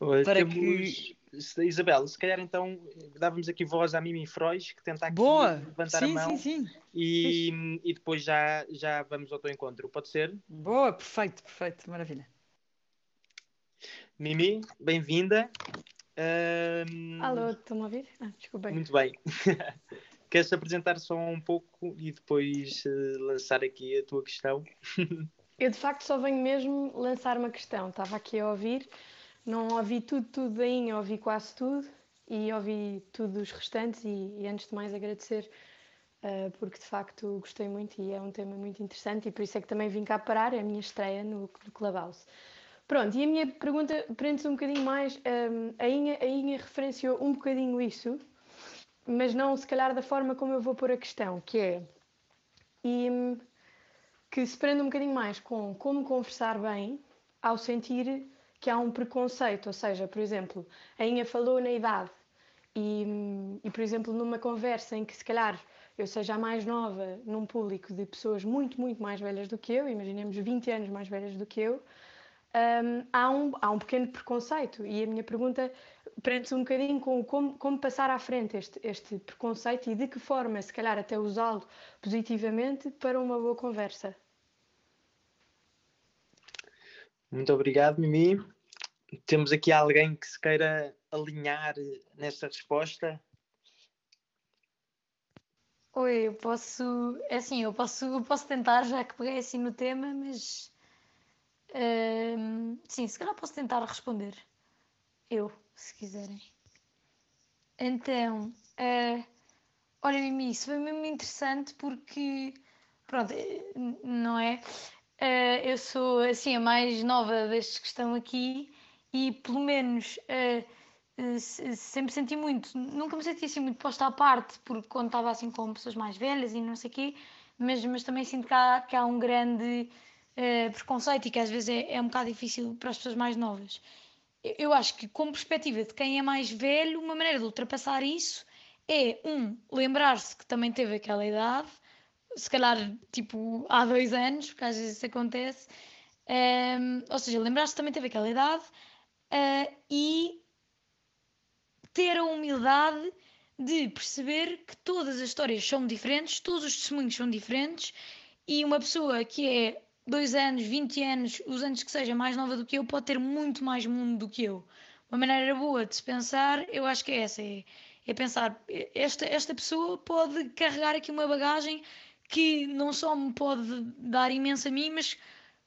Olha, para temos... que... Isabel, se calhar então dávamos aqui voz à Mimi Frois, que tenta aqui Boa. levantar sim, a mão. Sim, sim. E, e depois já, já vamos ao teu encontro, pode ser? Boa, perfeito, perfeito, maravilha. Mimi, bem-vinda. Um... Alô, estão-me a ouvir? Ah, desculpa. Muito bem. Queres apresentar só um pouco e depois uh, lançar aqui a tua questão? Eu de facto só venho mesmo lançar uma questão. Estava aqui a ouvir, não ouvi tudo, tudo ainda, ouvi quase tudo e ouvi tudo dos restantes e, e antes de mais agradecer uh, porque de facto gostei muito e é um tema muito interessante e por isso é que também vim cá parar, é a minha estreia no, no Clubhouse. Pronto, e a minha pergunta prende-se um bocadinho mais, um, a, Inha, a Inha referenciou um bocadinho isso, mas não se calhar da forma como eu vou pôr a questão, que é... E, que se prende um bocadinho mais com como conversar bem ao sentir que há um preconceito. Ou seja, por exemplo, a Inha falou na idade e, e, por exemplo, numa conversa em que se calhar eu seja a mais nova num público de pessoas muito, muito mais velhas do que eu, imaginemos 20 anos mais velhas do que eu, um, há, um, há um pequeno preconceito. E a minha pergunta prende-se um bocadinho com como, como passar à frente este, este preconceito e de que forma, se calhar, até usá-lo positivamente para uma boa conversa. Muito obrigado, Mimi. Temos aqui alguém que se queira alinhar nesta resposta? Oi, eu posso. É assim, eu posso, eu posso tentar, já que peguei assim no tema, mas. Uh, sim, se calhar posso tentar responder. Eu, se quiserem. Então, uh, olha, Mimi, isso foi mesmo interessante porque. Pronto, eh, não é? Uh, eu sou assim a mais nova destes que estão aqui e pelo menos uh, uh, sempre senti muito, nunca me senti assim muito posta à parte, porque quando estava assim com pessoas mais velhas e não sei o quê, mas, mas também sinto que há, que há um grande preconceito e que às vezes é, é um bocado difícil para as pessoas mais novas. Eu, eu acho que, como perspectiva de quem é mais velho, uma maneira de ultrapassar isso é, um, lembrar-se que também teve aquela idade se calhar tipo há dois anos, porque às vezes isso acontece. Um, ou seja, lembrar-se também teve aquela idade uh, e ter a humildade de perceber que todas as histórias são diferentes, todos os testemunhos são diferentes e uma pessoa que é dois anos, 20 anos, os anos que seja mais nova do que eu, pode ter muito mais mundo do que eu. Uma maneira boa de se pensar, eu acho que é essa, é, é pensar, esta, esta pessoa pode carregar aqui uma bagagem que não só me pode dar imenso a mim, mas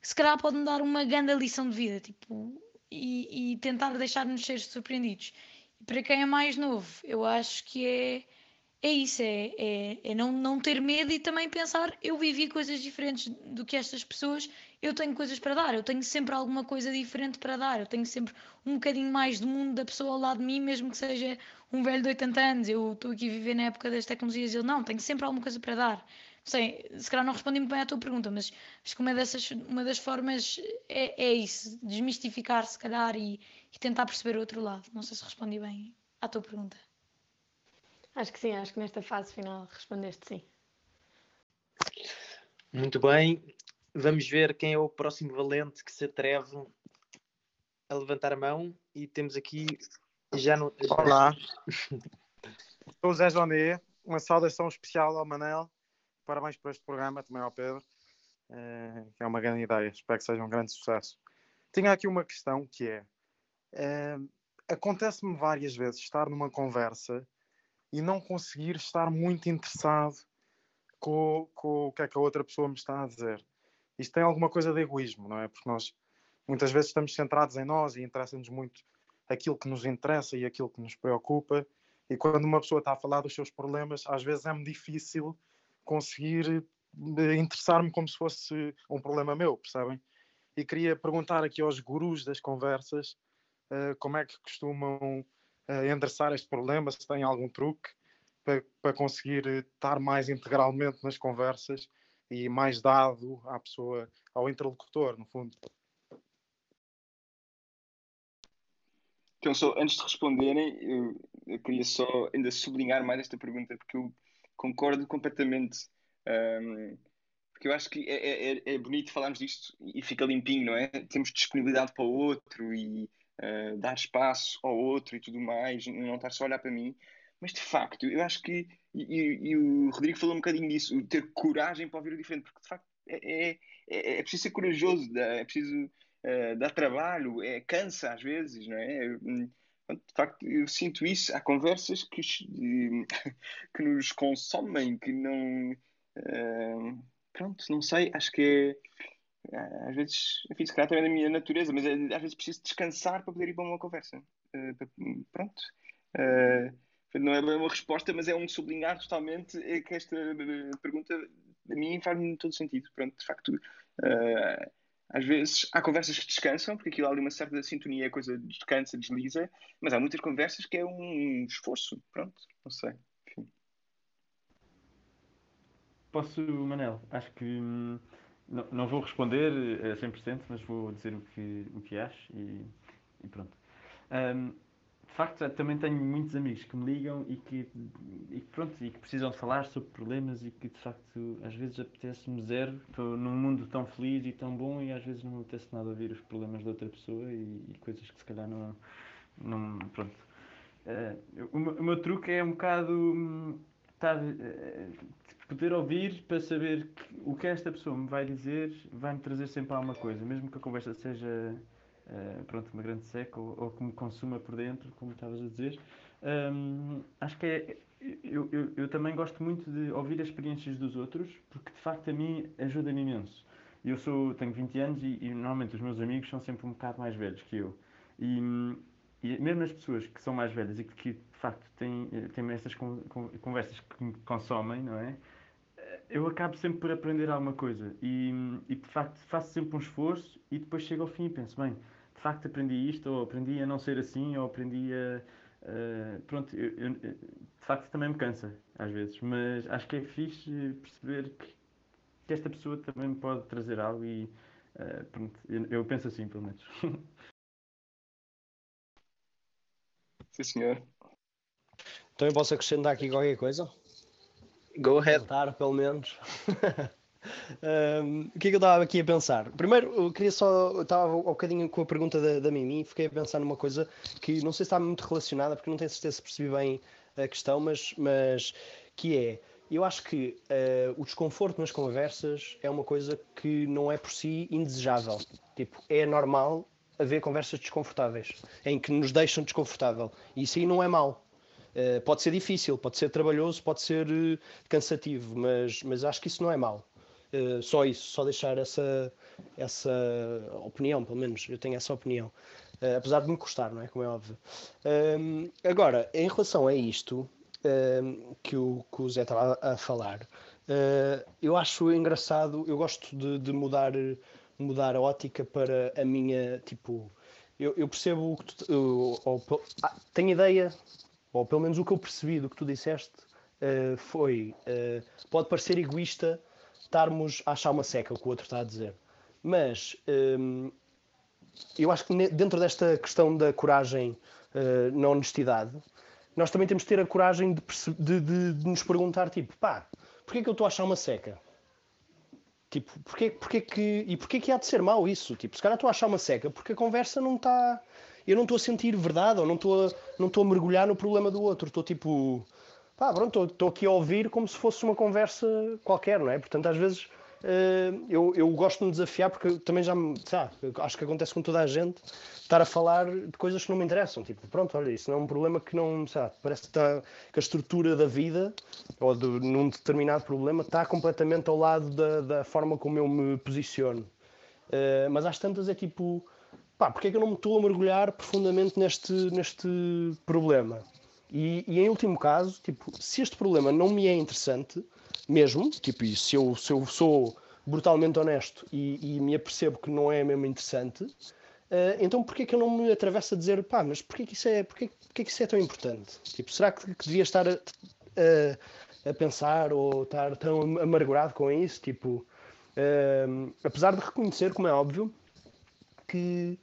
se calhar pode me dar uma grande lição de vida, tipo, e, e tentar deixar-nos ser surpreendidos. E para quem é mais novo, eu acho que é, é isso, é, é, é, não, não ter medo e também pensar, eu vivi coisas diferentes do que estas pessoas, eu tenho coisas para dar, eu tenho sempre alguma coisa diferente para dar, eu tenho sempre um bocadinho mais do mundo da pessoa ao lado de mim, mesmo que seja um velho de 80 anos, eu estou aqui a viver na época das tecnologias, eu não, tenho sempre alguma coisa para dar sei, se calhar não respondi muito bem à tua pergunta, mas acho que uma, dessas, uma das formas é, é isso, desmistificar se calhar e, e, tentar perceber o outro lado. Não sei se respondi bem à tua pergunta. Acho que sim, acho que nesta fase final respondeste sim. Muito bem, vamos ver quem é o próximo valente que se atreve a levantar a mão e temos aqui já no. Olá, sou o Zé Joné, uma saudação especial ao Manel parabéns por este programa, também ao Pedro, eh, que é uma grande ideia, espero que seja um grande sucesso. Tinha aqui uma questão que é: é acontece-me várias vezes estar numa conversa e não conseguir estar muito interessado com, com o que é que a outra pessoa me está a dizer. Isto tem alguma coisa de egoísmo, não é? Porque nós muitas vezes estamos centrados em nós e interessa-nos muito aquilo que nos interessa e aquilo que nos preocupa. E quando uma pessoa está a falar dos seus problemas, às vezes é-me difícil conseguir eh, interessar-me como se fosse um problema meu, percebem? E queria perguntar aqui aos gurus das conversas uh, como é que costumam endereçar este problema, se têm algum truque para, para conseguir estar mais integralmente nas conversas e mais dado à pessoa, ao interlocutor, no fundo. Então, só antes de responderem, eu, eu queria só ainda sublinhar mais esta pergunta, porque eu concordo completamente. Um, porque eu acho que é, é, é, bonito falarmos disto e fica limpinho, não é? Temos disponibilidade para o outro e uh, dar espaço ao outro e tudo mais, não estar só a olhar para mim. Mas de facto, eu acho que, e, e o Rodrigo falou um bocadinho disso, ter coragem para ouvir o diferente, porque de facto é, é, é, é preciso ser corajoso, é preciso uh, dar trabalho, é, cansa às vezes, não é? Hum, de facto, eu sinto isso. Há conversas que, que nos consomem, que não. Uh, pronto, não sei. Acho que é. Às vezes, enfim, se calhar também é da minha natureza, mas é, às vezes preciso descansar para poder ir para uma conversa. Uh, pronto. Uh, não é uma resposta, mas é um sublinhar totalmente que esta pergunta a mim faz-me todo sentido. Pronto, de facto, uh, às vezes há conversas que descansam, porque aquilo há ali uma certa sintonia, a coisa descansa, desliza, mas há muitas conversas que é um esforço. Pronto, não sei. Enfim. Posso, Manel? Acho que hum, não, não vou responder a 100%, mas vou dizer o que, o que acho e, e pronto. Um, facto, também tenho muitos amigos que me ligam e que, e, pronto, e que precisam de falar sobre problemas e que de facto às vezes apetece-me zero. Estou num mundo tão feliz e tão bom e às vezes não me apetece nada ouvir os problemas da outra pessoa e, e coisas que se calhar não. não pronto. Uh, o, o, meu truque é um bocado uh, poder ouvir para saber que, o que esta pessoa me vai dizer vai-me trazer sempre alguma coisa, mesmo que a conversa seja uh, pronto, uma grande seca ou, ou, que me consuma por dentro, como estavas a dizer. Um, acho que é. Eu, eu, eu, também gosto muito de ouvir as experiências dos outros, porque de facto a mim ajuda-me imenso. Eu sou, tenho 20 anos e, e, normalmente os meus amigos são sempre um bocado mais velhos que eu. E, e mesmo as pessoas que são mais velhas e que, que de facto têm, têm essas conversas que me consomem, não é? Eu acabo sempre por aprender alguma coisa e, e de facto faço sempre um esforço e depois chego ao fim e penso, bem, de facto aprendi isto, ou aprendi a não ser assim, ou aprendi a. Uh, pronto, eu, eu, de facto também me cansa, às vezes, mas acho que é fixe perceber que, que esta pessoa também me pode trazer algo e. Uh, pronto, eu, eu penso assim, pelo menos. Sim, senhor. Então eu posso acrescentar aqui qualquer coisa? Go ahead. Tentar, pelo menos. Um, o que é que eu estava aqui a pensar? Primeiro, eu queria só. Estava um bocadinho com a pergunta da, da Mimi fiquei a pensar numa coisa que não sei se está muito relacionada, porque não tenho certeza se percebi bem a questão, mas, mas que é. Eu acho que uh, o desconforto nas conversas é uma coisa que não é por si indesejável. Tipo, é normal haver conversas desconfortáveis, em que nos deixam desconfortável. E isso aí não é mau. Uh, pode ser difícil, pode ser trabalhoso, pode ser uh, cansativo, mas, mas acho que isso não é mau. Uh, só isso, só deixar essa, essa opinião, pelo menos eu tenho essa opinião. Apesar de me custar, não é? Como é óbvio. Agora, em relação a isto que, o, que o Zé estava a, falar, eu acho engraçado, eu gosto de, de, mudar, mudar a ótica para a minha, tipo, eu, eu percebo que tu, ou, ah, tenho ideia, ou pelo menos o que eu percebi do que tu disseste foi, pode parecer egoísta estarmos a achar uma seca o que o outro está a dizer. Mas hum, eu acho que dentro desta questão da coragem uh, na honestidade, nós também temos de ter a coragem de, de, de, de nos perguntar, tipo, pá, porquê que eu estou a achar uma seca? Tipo, porquê, porquê que, e porquê que há de ser mau isso? Tipo, se calhar estou a achar uma seca porque a conversa não está... Eu não estou a sentir verdade ou não estou a, não estou a mergulhar no problema do outro. Estou tipo pá, pronto, estou aqui a ouvir como se fosse uma conversa qualquer, não é? Portanto, às vezes eh, eu, eu gosto de me desafiar porque também já me, sabe, acho que acontece com toda a gente, estar a falar de coisas que não me interessam. Tipo, pronto, olha, isso não é um problema que não, sabe, parece que, está, que a estrutura da vida ou de, num determinado problema está completamente ao lado da, da forma como eu me posiciono. Uh, mas às tantas é tipo, pá, porque é que eu não me estou a mergulhar profundamente neste, neste problema? E, e, em último caso, tipo, se este problema não me é interessante, mesmo, tipo, e se eu, se eu sou brutalmente honesto e, e me apercebo que não é mesmo interessante, uh, então porquê que eu não me atravesso a dizer, pá, mas porquê que isso é, porquê, porquê que isso é tão importante? Tipo, será que, que devia estar a, a, a, pensar ou estar tão amargurado com isso? Tipo, uh, apesar de reconhecer, como é óbvio, que,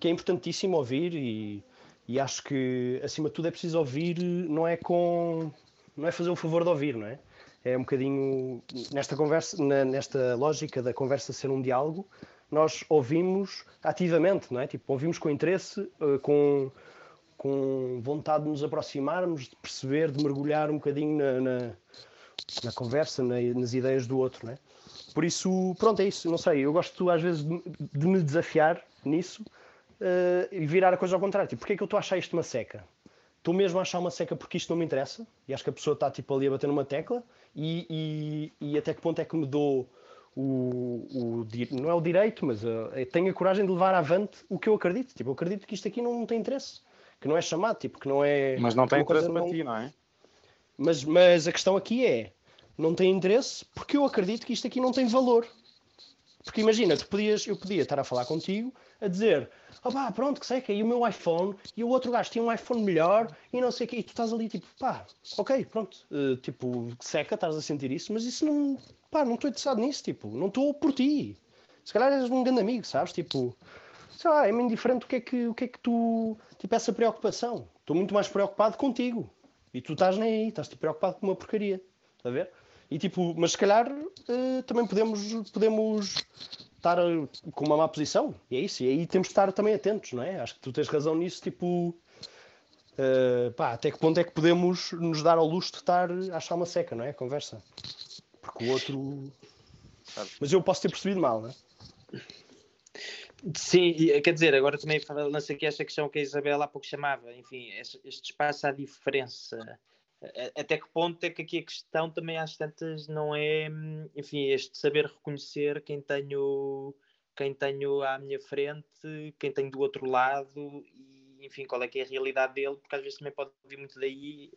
que é importantíssimo ouvir e, e acho que acima de tudo é preciso ouvir, não é com não é fazer o favor de ouvir, não é? é um bocadinho nesta conversa, na, nesta lógica da conversa ser um diálogo, nós ouvimos ativamente, não é? Tipo, ouvimos com interesse, uh, com, com vontade de nos aproximarmos, de perceber, de mergulhar um bocadinho na, na, na conversa, na, nas ideias do outro, não é? Por isso, pronto, é isso. Não sei, eu gosto às vezes de, de me desafiar nisso uh, e virar a coisa ao contrário. Tipo, porquê é que eu estou a achar isto uma seca? Estou mesmo a achar uma seca porque isto não me interessa e acho que a pessoa está tipo ali a bater numa tecla e, e, e até que ponto é que me dou o, o, não é o direito, mas uh, tenho a coragem de levar avante o que eu acredito. Tipo, eu acredito que isto aqui não, não tem interesse, que não é chamado, tipo, que não é. Mas não tem interesse para não... ti, não é? Mas, mas a questão aqui é: não tem interesse porque eu acredito que isto aqui não tem valor. Porque imagina, tu podias, eu podia estar a falar contigo a dizer oh pá, pronto, que sei que aí o meu iPhone e o outro gajo tinha um iPhone melhor e não sei o que, e tu estás ali tipo, pá, ok, pronto, uh, tipo, seca, estás a sentir isso, mas isso não, pá, não estou interessado nisso, tipo, não estou por ti. Se calhar és um grande amigo, sabes? Tipo, sei lá, é-me indiferente o que é que, o que é que tu, tipo, essa preocupação. Estou muito mais preocupado contigo. E tu estás nem aí, estás -te preocupado com uma porcaria. Está a ver? E tipo, mas se calhar uh, também podemos, podemos estar eh, com uma má posição. E é isso. E aí temos de estar também atentos, não é? Acho que tu tens razão nisso, tipo. Uh, pá, até que ponto é que podemos nos dar ao luxo de estar a achar uma seca, não é? A conversa. Porque o outro. Mas eu posso ter percebido mal, não é? Sim, quer dizer, agora também lança aqui esta questão que a Isabela há pouco chamava, enfim, este espaço à diferença até que ponto é que aqui a questão também às tantas não é, enfim, este saber reconhecer quem tenho, quem tenho à minha frente, quem tenho do outro lado e, enfim, qual é que é a realidade dele, porque às vezes também pode vir muito daí.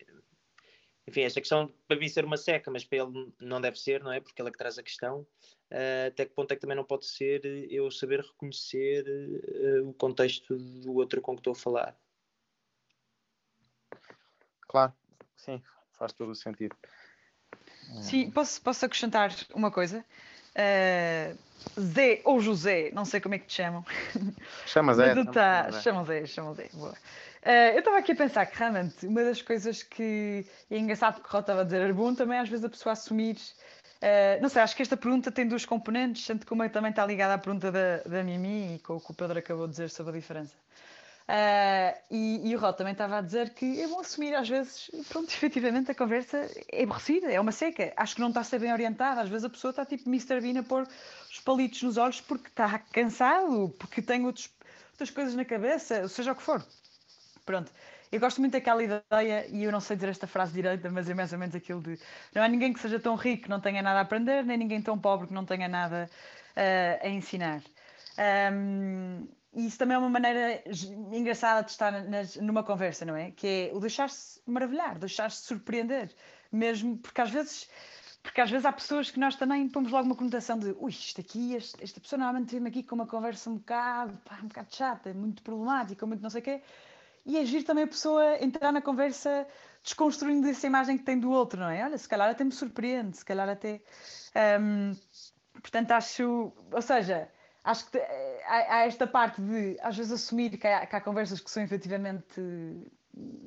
Enfim, esta questão para mim ser uma seca, mas para ele não deve ser, não é? Porque ele é que traz a questão. Uh, até que ponto é que também não pode ser eu saber reconhecer uh, o contexto do outro com que estou a falar? Claro, Sim, faz todo o sentido. Sim, posso, posso acrescentar uma coisa? Uh, Zé ou José, não sei como é que te chamam. Chama Zé. Tá, chama Zé, chama Zé, boa. Uh, eu estava aqui a pensar que realmente uma das coisas que é engraçado que o Ró estava a dizer bom também às vezes a pessoa assumir. Uh, não sei, acho que esta pergunta tem dois componentes, sendo que uma também está ligada à pergunta da, da Mimi e com o que o Pedro acabou de dizer sobre a diferença. Uh, e, e, o Rod também estava a dizer que é bom assumir às vezes, pronto, efetivamente a conversa é aborrecida, é uma seca. Acho que não está a ser bem orientada. Às vezes a pessoa está tipo Mr. Bean a pôr os palitos nos olhos porque está cansado, porque tem outros, outras coisas na cabeça, seja o que for. Pronto. Eu gosto muito daquela ideia, e eu não sei dizer esta frase direita, mas é mais ou menos aquilo de não há ninguém que seja tão rico que não tenha nada a aprender, nem ninguém tão pobre que não tenha nada uh, a ensinar. Um, e isso também é uma maneira engraçada de estar nas, numa conversa, não é? Que é o deixar-se maravilhar, deixar-se surpreender, mesmo porque às vezes porque às vezes há pessoas que nós também pomos logo uma conotação de ui, isto aqui, este, esta pessoa normalmente vem aqui com uma conversa um bocado, pá, um bocado chata, muito problemática, muito não sei o quê, e agir é também a pessoa entrar na conversa desconstruindo essa imagem que tem do outro, não é? Olha, se calhar até me surpreende, se calhar até. Um, portanto, acho. Ou seja, acho que eh, há, esta parte de às vezes assumir que há, que há, conversas que são efetivamente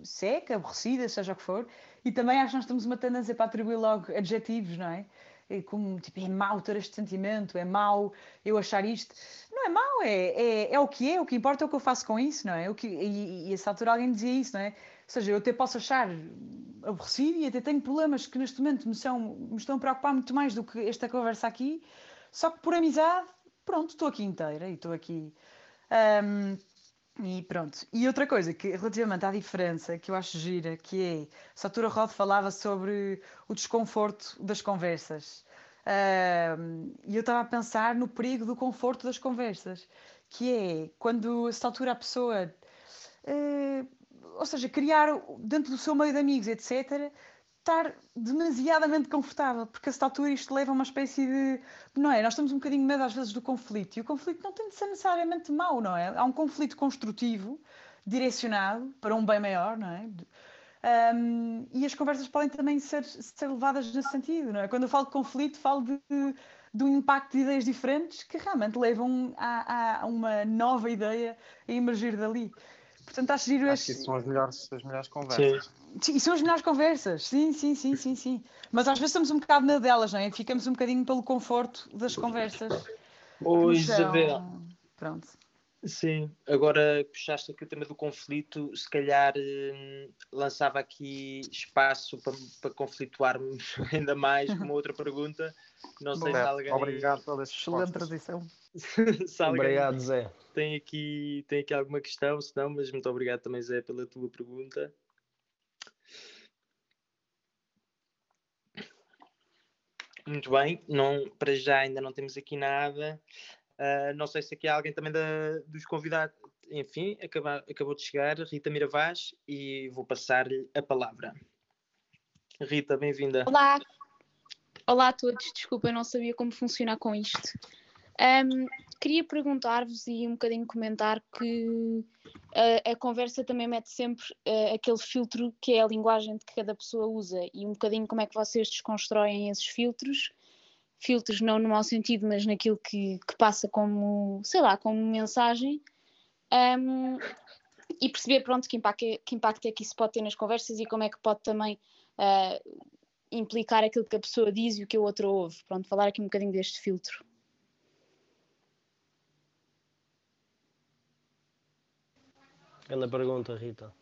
seca, aborrecidas, seja o que for, e também acho que nós temos uma tendência para atribuir logo adjetivos, não é? E como tipo, é mau ter este sentimento, é mau eu achar isto. Não é mau, é, é, é o que é, o que importa é o que eu faço com isso, não é? O que, e, e essa altura alguém dizia isso, não é? Ou seja, eu até posso achar aborrecido e até tenho problemas que neste momento me, são, me estão a preocupar muito mais do que esta conversa aqui, Só que por amizade, pronto, estou aqui inteira e estou aqui. Ahm, e pronto. E outra coisa, que relativamente à diferença, que eu acho gira, que é, Satura Rod falava sobre o desconforto das conversas. Ahm, E eu estava a pensar no perigo do conforto das conversas, que é quando a esta altura a pessoa, eh, ou seja, criar dentro do seu meio de amigos, etc., estar demasiadamente confortável, porque a esta altura isto leva a uma espécie de. Não é? Nós temos um bocadinho medo às vezes do conflito, e o conflito não tem de ser necessariamente mau, não é? Há um conflito construtivo, direcionado para um bem maior, não é? Um, e as conversas podem também ser, ser levadas nesse sentido, não é? Quando eu falo de conflito, falo de, de um impacto de ideias diferentes que realmente levam a, a uma nova ideia a emergir dali. Portanto, acho giro Acho que este- são as melhores, as melhores conversas. Sim, e são as melhores conversas, sim, sim, sim, sim, sim. Mas às vezes estamos um bocado medo delas, não é? Ficamos um bocadinho pelo conforto das conversas. Ô, nos Isabel. são- Pronto. Sim, agora puxaste aqui o tema do conflito, se calhar hum, lançava aqui espaço para, para conflituarmos ainda mais com uma outra pergunta. Não sei se Certo. alguém, Obrigado pelas Excelente transição. se Obrigado, Zé. tem, aqui, tem aqui alguma questão, se não, mas muito obrigado também, Zé, pela tua pergunta. Muito bem, não, para já ainda não temos aqui nada. Ah, não sei se aqui há alguém também da- dos convidados. Enfim, acaba- acabou de chegar Rita Miravaz e vou passar-lhe a palavra. Rita, bem-vinda. Olá, olá a todos. Desculpa, eu não sabia como funcionar com isto. Ahm, queria perguntar-vos e um bocadinho comentar que ah, a conversa também mete sempre ah, aquele filtro que é a linguagem que cada pessoa usa e um bocadinho como é que vocês desconstroem esses filtros. Filtros não no mau sentido, mas naquilo que, que passa como, sei lá, como mensagem. Ahm, e perceber, pronto, que impacto, é- que impacto é que isso pode ter nas conversas e como é que pode também ah, implicar aquilo que a pessoa diz e o que a outra ouve. Pronto, falar aqui um bocadinho deste filtro. Grande pergunta, Rita.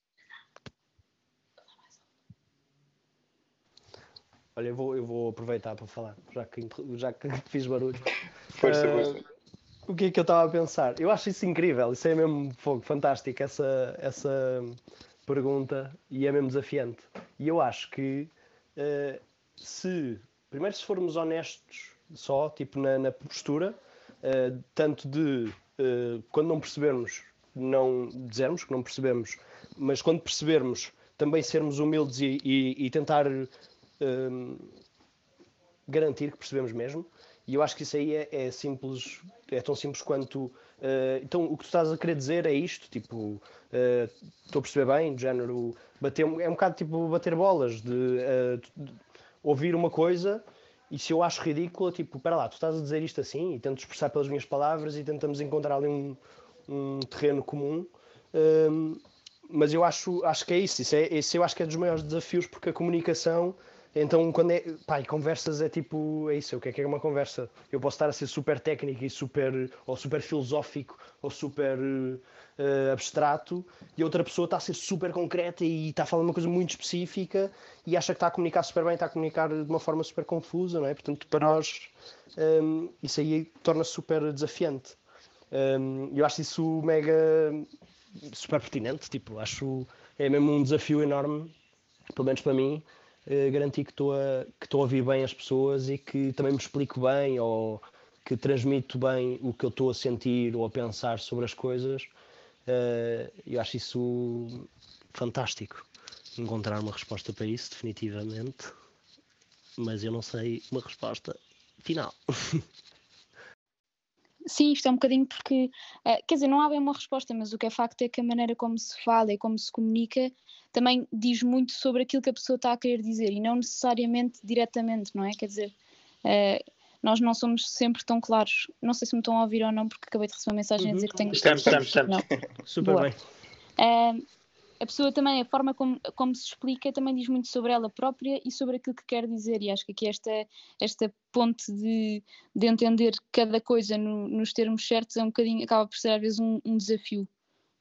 Olha, eu vou, eu vou aproveitar para falar, já que, já que fiz barulho. Força, força. O que é que eu estava a pensar? Eu acho isso incrível, isso é mesmo fogo, fantástico, essa, essa pergunta, e é mesmo desafiante. E eu acho que eh, se, primeiro, se formos honestos só, tipo na, na postura, eh, tanto de quando não percebermos, não dizermos que não percebemos, mas quando percebermos, também sermos humildes e, e- e tentar hum, garantir que percebemos mesmo. E eu acho que isso aí é, é simples, é tão simples quanto. eh, então, o que tu estás a querer dizer é isto: tipo, eh, estou a perceber bem, de género, bater, é um bocado tipo bater bolas, de, eh, de ouvir uma coisa e se eu acho ridícula, tipo, espera lá, tu estás a dizer isto assim e tento expressar pelas minhas palavras e tentamos encontrar ali um, um terreno comum. Hum, mas eu acho, acho que é isso, isso, é, isso eu acho que é dos maiores desafios porque a comunicação, então quando é, pá, e conversas é tipo, é isso, o que é que é uma conversa? Eu posso estar a ser super técnico e super, ou super filosófico, ou super eh, abstrato, e outra pessoa está a ser super concreta e está a falar uma coisa muito específica e acha que está a comunicar super bem, está a comunicar de uma forma super confusa, não é? Portanto, para nós, hum, isso aí torna-se super desafiante. Hum, eu acho isso mega super pertinente, tipo, acho é mesmo um desafio enorme, pelo menos para mim, eh, garantir que estou a, que estou a ouvir bem as pessoas e que também me explico bem ou que transmito bem o que eu estou a sentir ou a pensar sobre as coisas. Eh, eu acho isso fantástico. Encontrar uma resposta para isso, definitivamente, mas eu não sei uma resposta final. Sim, isto é um bocadinho porque, eh, quer dizer, não há bem uma resposta, mas o que é facto é que a maneira como se fala e como se comunica também diz muito sobre aquilo que a pessoa está a querer dizer e não necessariamente diretamente, não é? Quer dizer, eh, nós não somos sempre tão claros. Não sei se me estão a ouvir ou não, porque acabei de receber uma mensagem a dizer que tenho Estamos, estamos, estamos. Não. Super Boa. bem. Ah, a pessoa também, a forma como, como se explica, também diz muito sobre ela própria e sobre aquilo que quer dizer. E acho que aqui esta, esta ponte de, de entender cada coisa no- nos termos certos é um bocadinho, acaba por ser às vezes um, um desafio.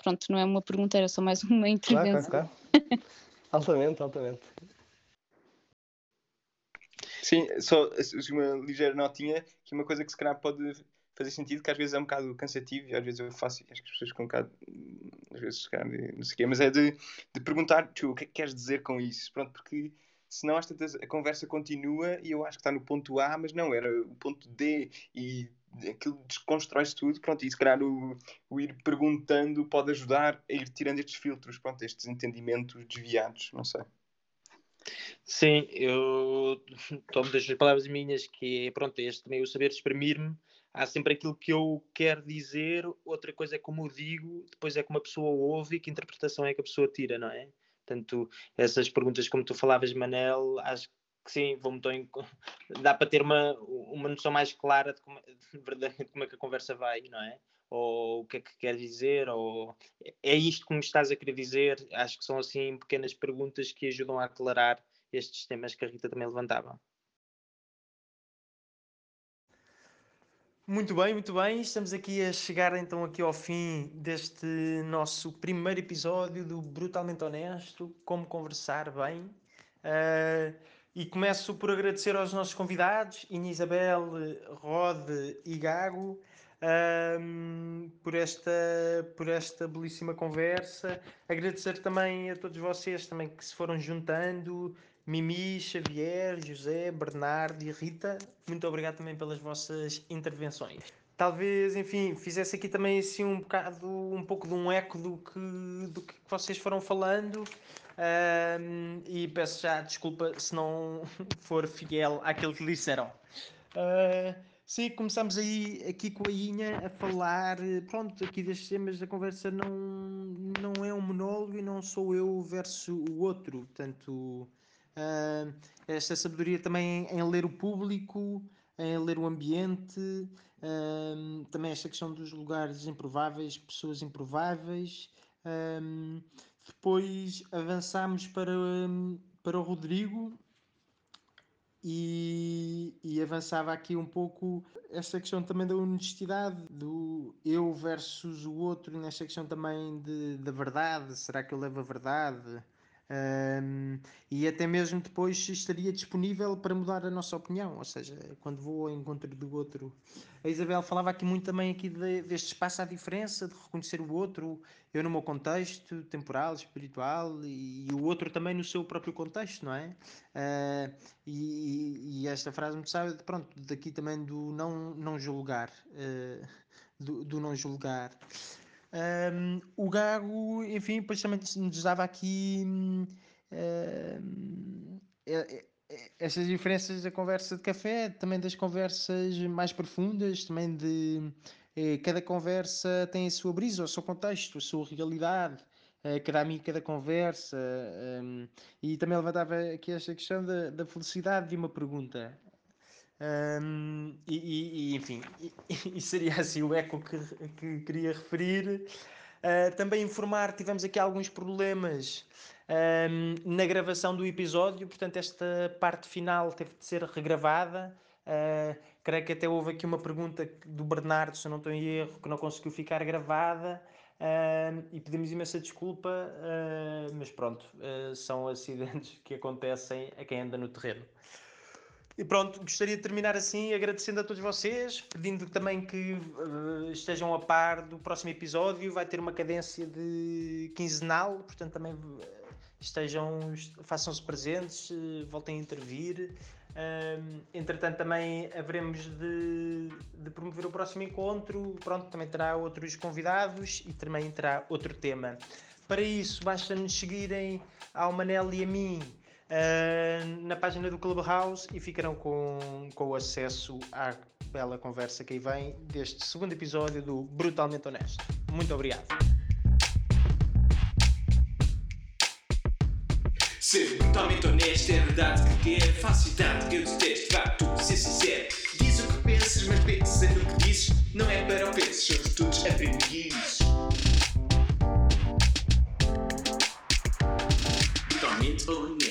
Pronto, não é uma pergunta, era só mais uma Claro, intervenção. claro, claro. altamente, altamente. Sim, só assim, uma ligeira notinha, que é uma coisa que se calhar pode fazer sentido, que às vezes é um bocado cansativo e às vezes eu faço acho que as pessoas ficam um bocado, às vezes, não sei o quê, mas é de, de perguntar, o que é que queres dizer com isso? Pronto, porque senão às a conversa continua e eu acho que está no ponto A, mas não, era o ponto D e aquilo desconstrói-se tudo, pronto, e se calhar o, o, ir perguntando pode ajudar a ir tirando estes filtros, pronto, estes entendimentos desviados, não sei. Sim, eu tomo das palavras minhas que é, pronto, este também o saber exprimir-me, há sempre aquilo que eu quero dizer, outra coisa é como eu digo, depois é como a pessoa ouve e que interpretação é que a pessoa tira, não é? Portanto, essas perguntas como tu falavas, Manel, acho que sim, vou em... dá para ter uma, uma noção mais clara de como, de como é que a conversa vai, não é? Ou o que é que quer dizer, ou é isto que me estás a querer dizer? Acho que são assim pequenas perguntas que ajudam a aclarar estes temas que a Rita também levantava. Muito bem, muito bem. Estamos aqui a chegar então aqui ao fim deste nosso primeiro episódio do Brutalmente Honesto, como conversar bem. Uh, e começo por agradecer aos nossos convidados, Inha Isabel, Rod e Gago, um, por, esta, por esta belíssima conversa. Agradecer também a todos vocês também que se foram juntando, Mimi, Xavier, José, Bernardo e Rita, muito obrigado também pelas vossas intervenções. Talvez, enfim, fizesse aqui também assim um bocado, um pouco de um eco do que, do que vocês foram falando. Um, e peço já desculpa se não for fiel àquilo que disseram. Uh, sim, começamos aí aqui com a Inha a falar, pronto, aqui destes temas da conversa não, não é um monólogo e não sou eu versus o outro, portanto Uh, esta sabedoria também em ler o público, em ler o ambiente, uh, também esta questão dos lugares improváveis, pessoas improváveis. Uh, depois avançámos para, para o Rodrigo e, e, avançava aqui um pouco esta questão também da honestidade, do eu versus o outro, nesta questão também de, da verdade, será que eu levo a verdade? Um, e até mesmo depois estaria disponível para mudar a nossa opinião, ou seja, quando vou ao encontro do outro. A Isabel falava aqui muito também aqui de, deste espaço à diferença, de reconhecer o outro, eu no meu contexto temporal, espiritual, e, e o outro também no seu próprio contexto, não é? Uh, e, e, esta frase me sabe, pronto, daqui também do não, não julgar, uh, do, do não julgar. Um, o Gago, enfim, depois também nos dava aqui um, estas diferenças da conversa de café, também das conversas mais profundas, também de eh, cada conversa tem a sua brisa, o seu contexto, a sua realidade, eh, cada amigo, cada conversa, um, e também levantava aqui esta questão da, da felicidade de uma pergunta. Um, e, e, enfim, e, e, seria assim o eco que, que queria referir. Uh, também informar, tivemos aqui alguns problemas um, na gravação do episódio, portanto, esta parte final teve de ser regravada. Uh, creio que até houve aqui uma pergunta do Bernardo, se eu não estou em erro, que não conseguiu ficar gravada. Uh, e pedimos imensa desculpa, uh, mas pronto, são acidentes que acontecem a quem anda no terreno. E pronto, gostaria de terminar assim, agradecendo a todos vocês, pedindo também que uh, estejam a par do próximo episódio. Vai ter uma cadência de quinzenal, portanto também eh, estejam, façam-se presentes, uh, voltem a intervir. Entretanto, também haveremos de, de, promover o próximo encontro. Pronto, também terá outros convidados e também terá outro tema. Para isso, basta-nos seguirem ao Manel e a mim na página do Clubhouse e ficarão com, o acesso à bela conversa que aí vem deste segundo episódio do Brutalmente Honesto. Muito obrigado. Ser brutalmente honesto é verdade que quer, falsidade que eu detesto, vá tu ser sincero. Diz o que pensas, mas pensa no que dizes. Não é para o penses, somos todos aprendiz. Brutalmente honesto.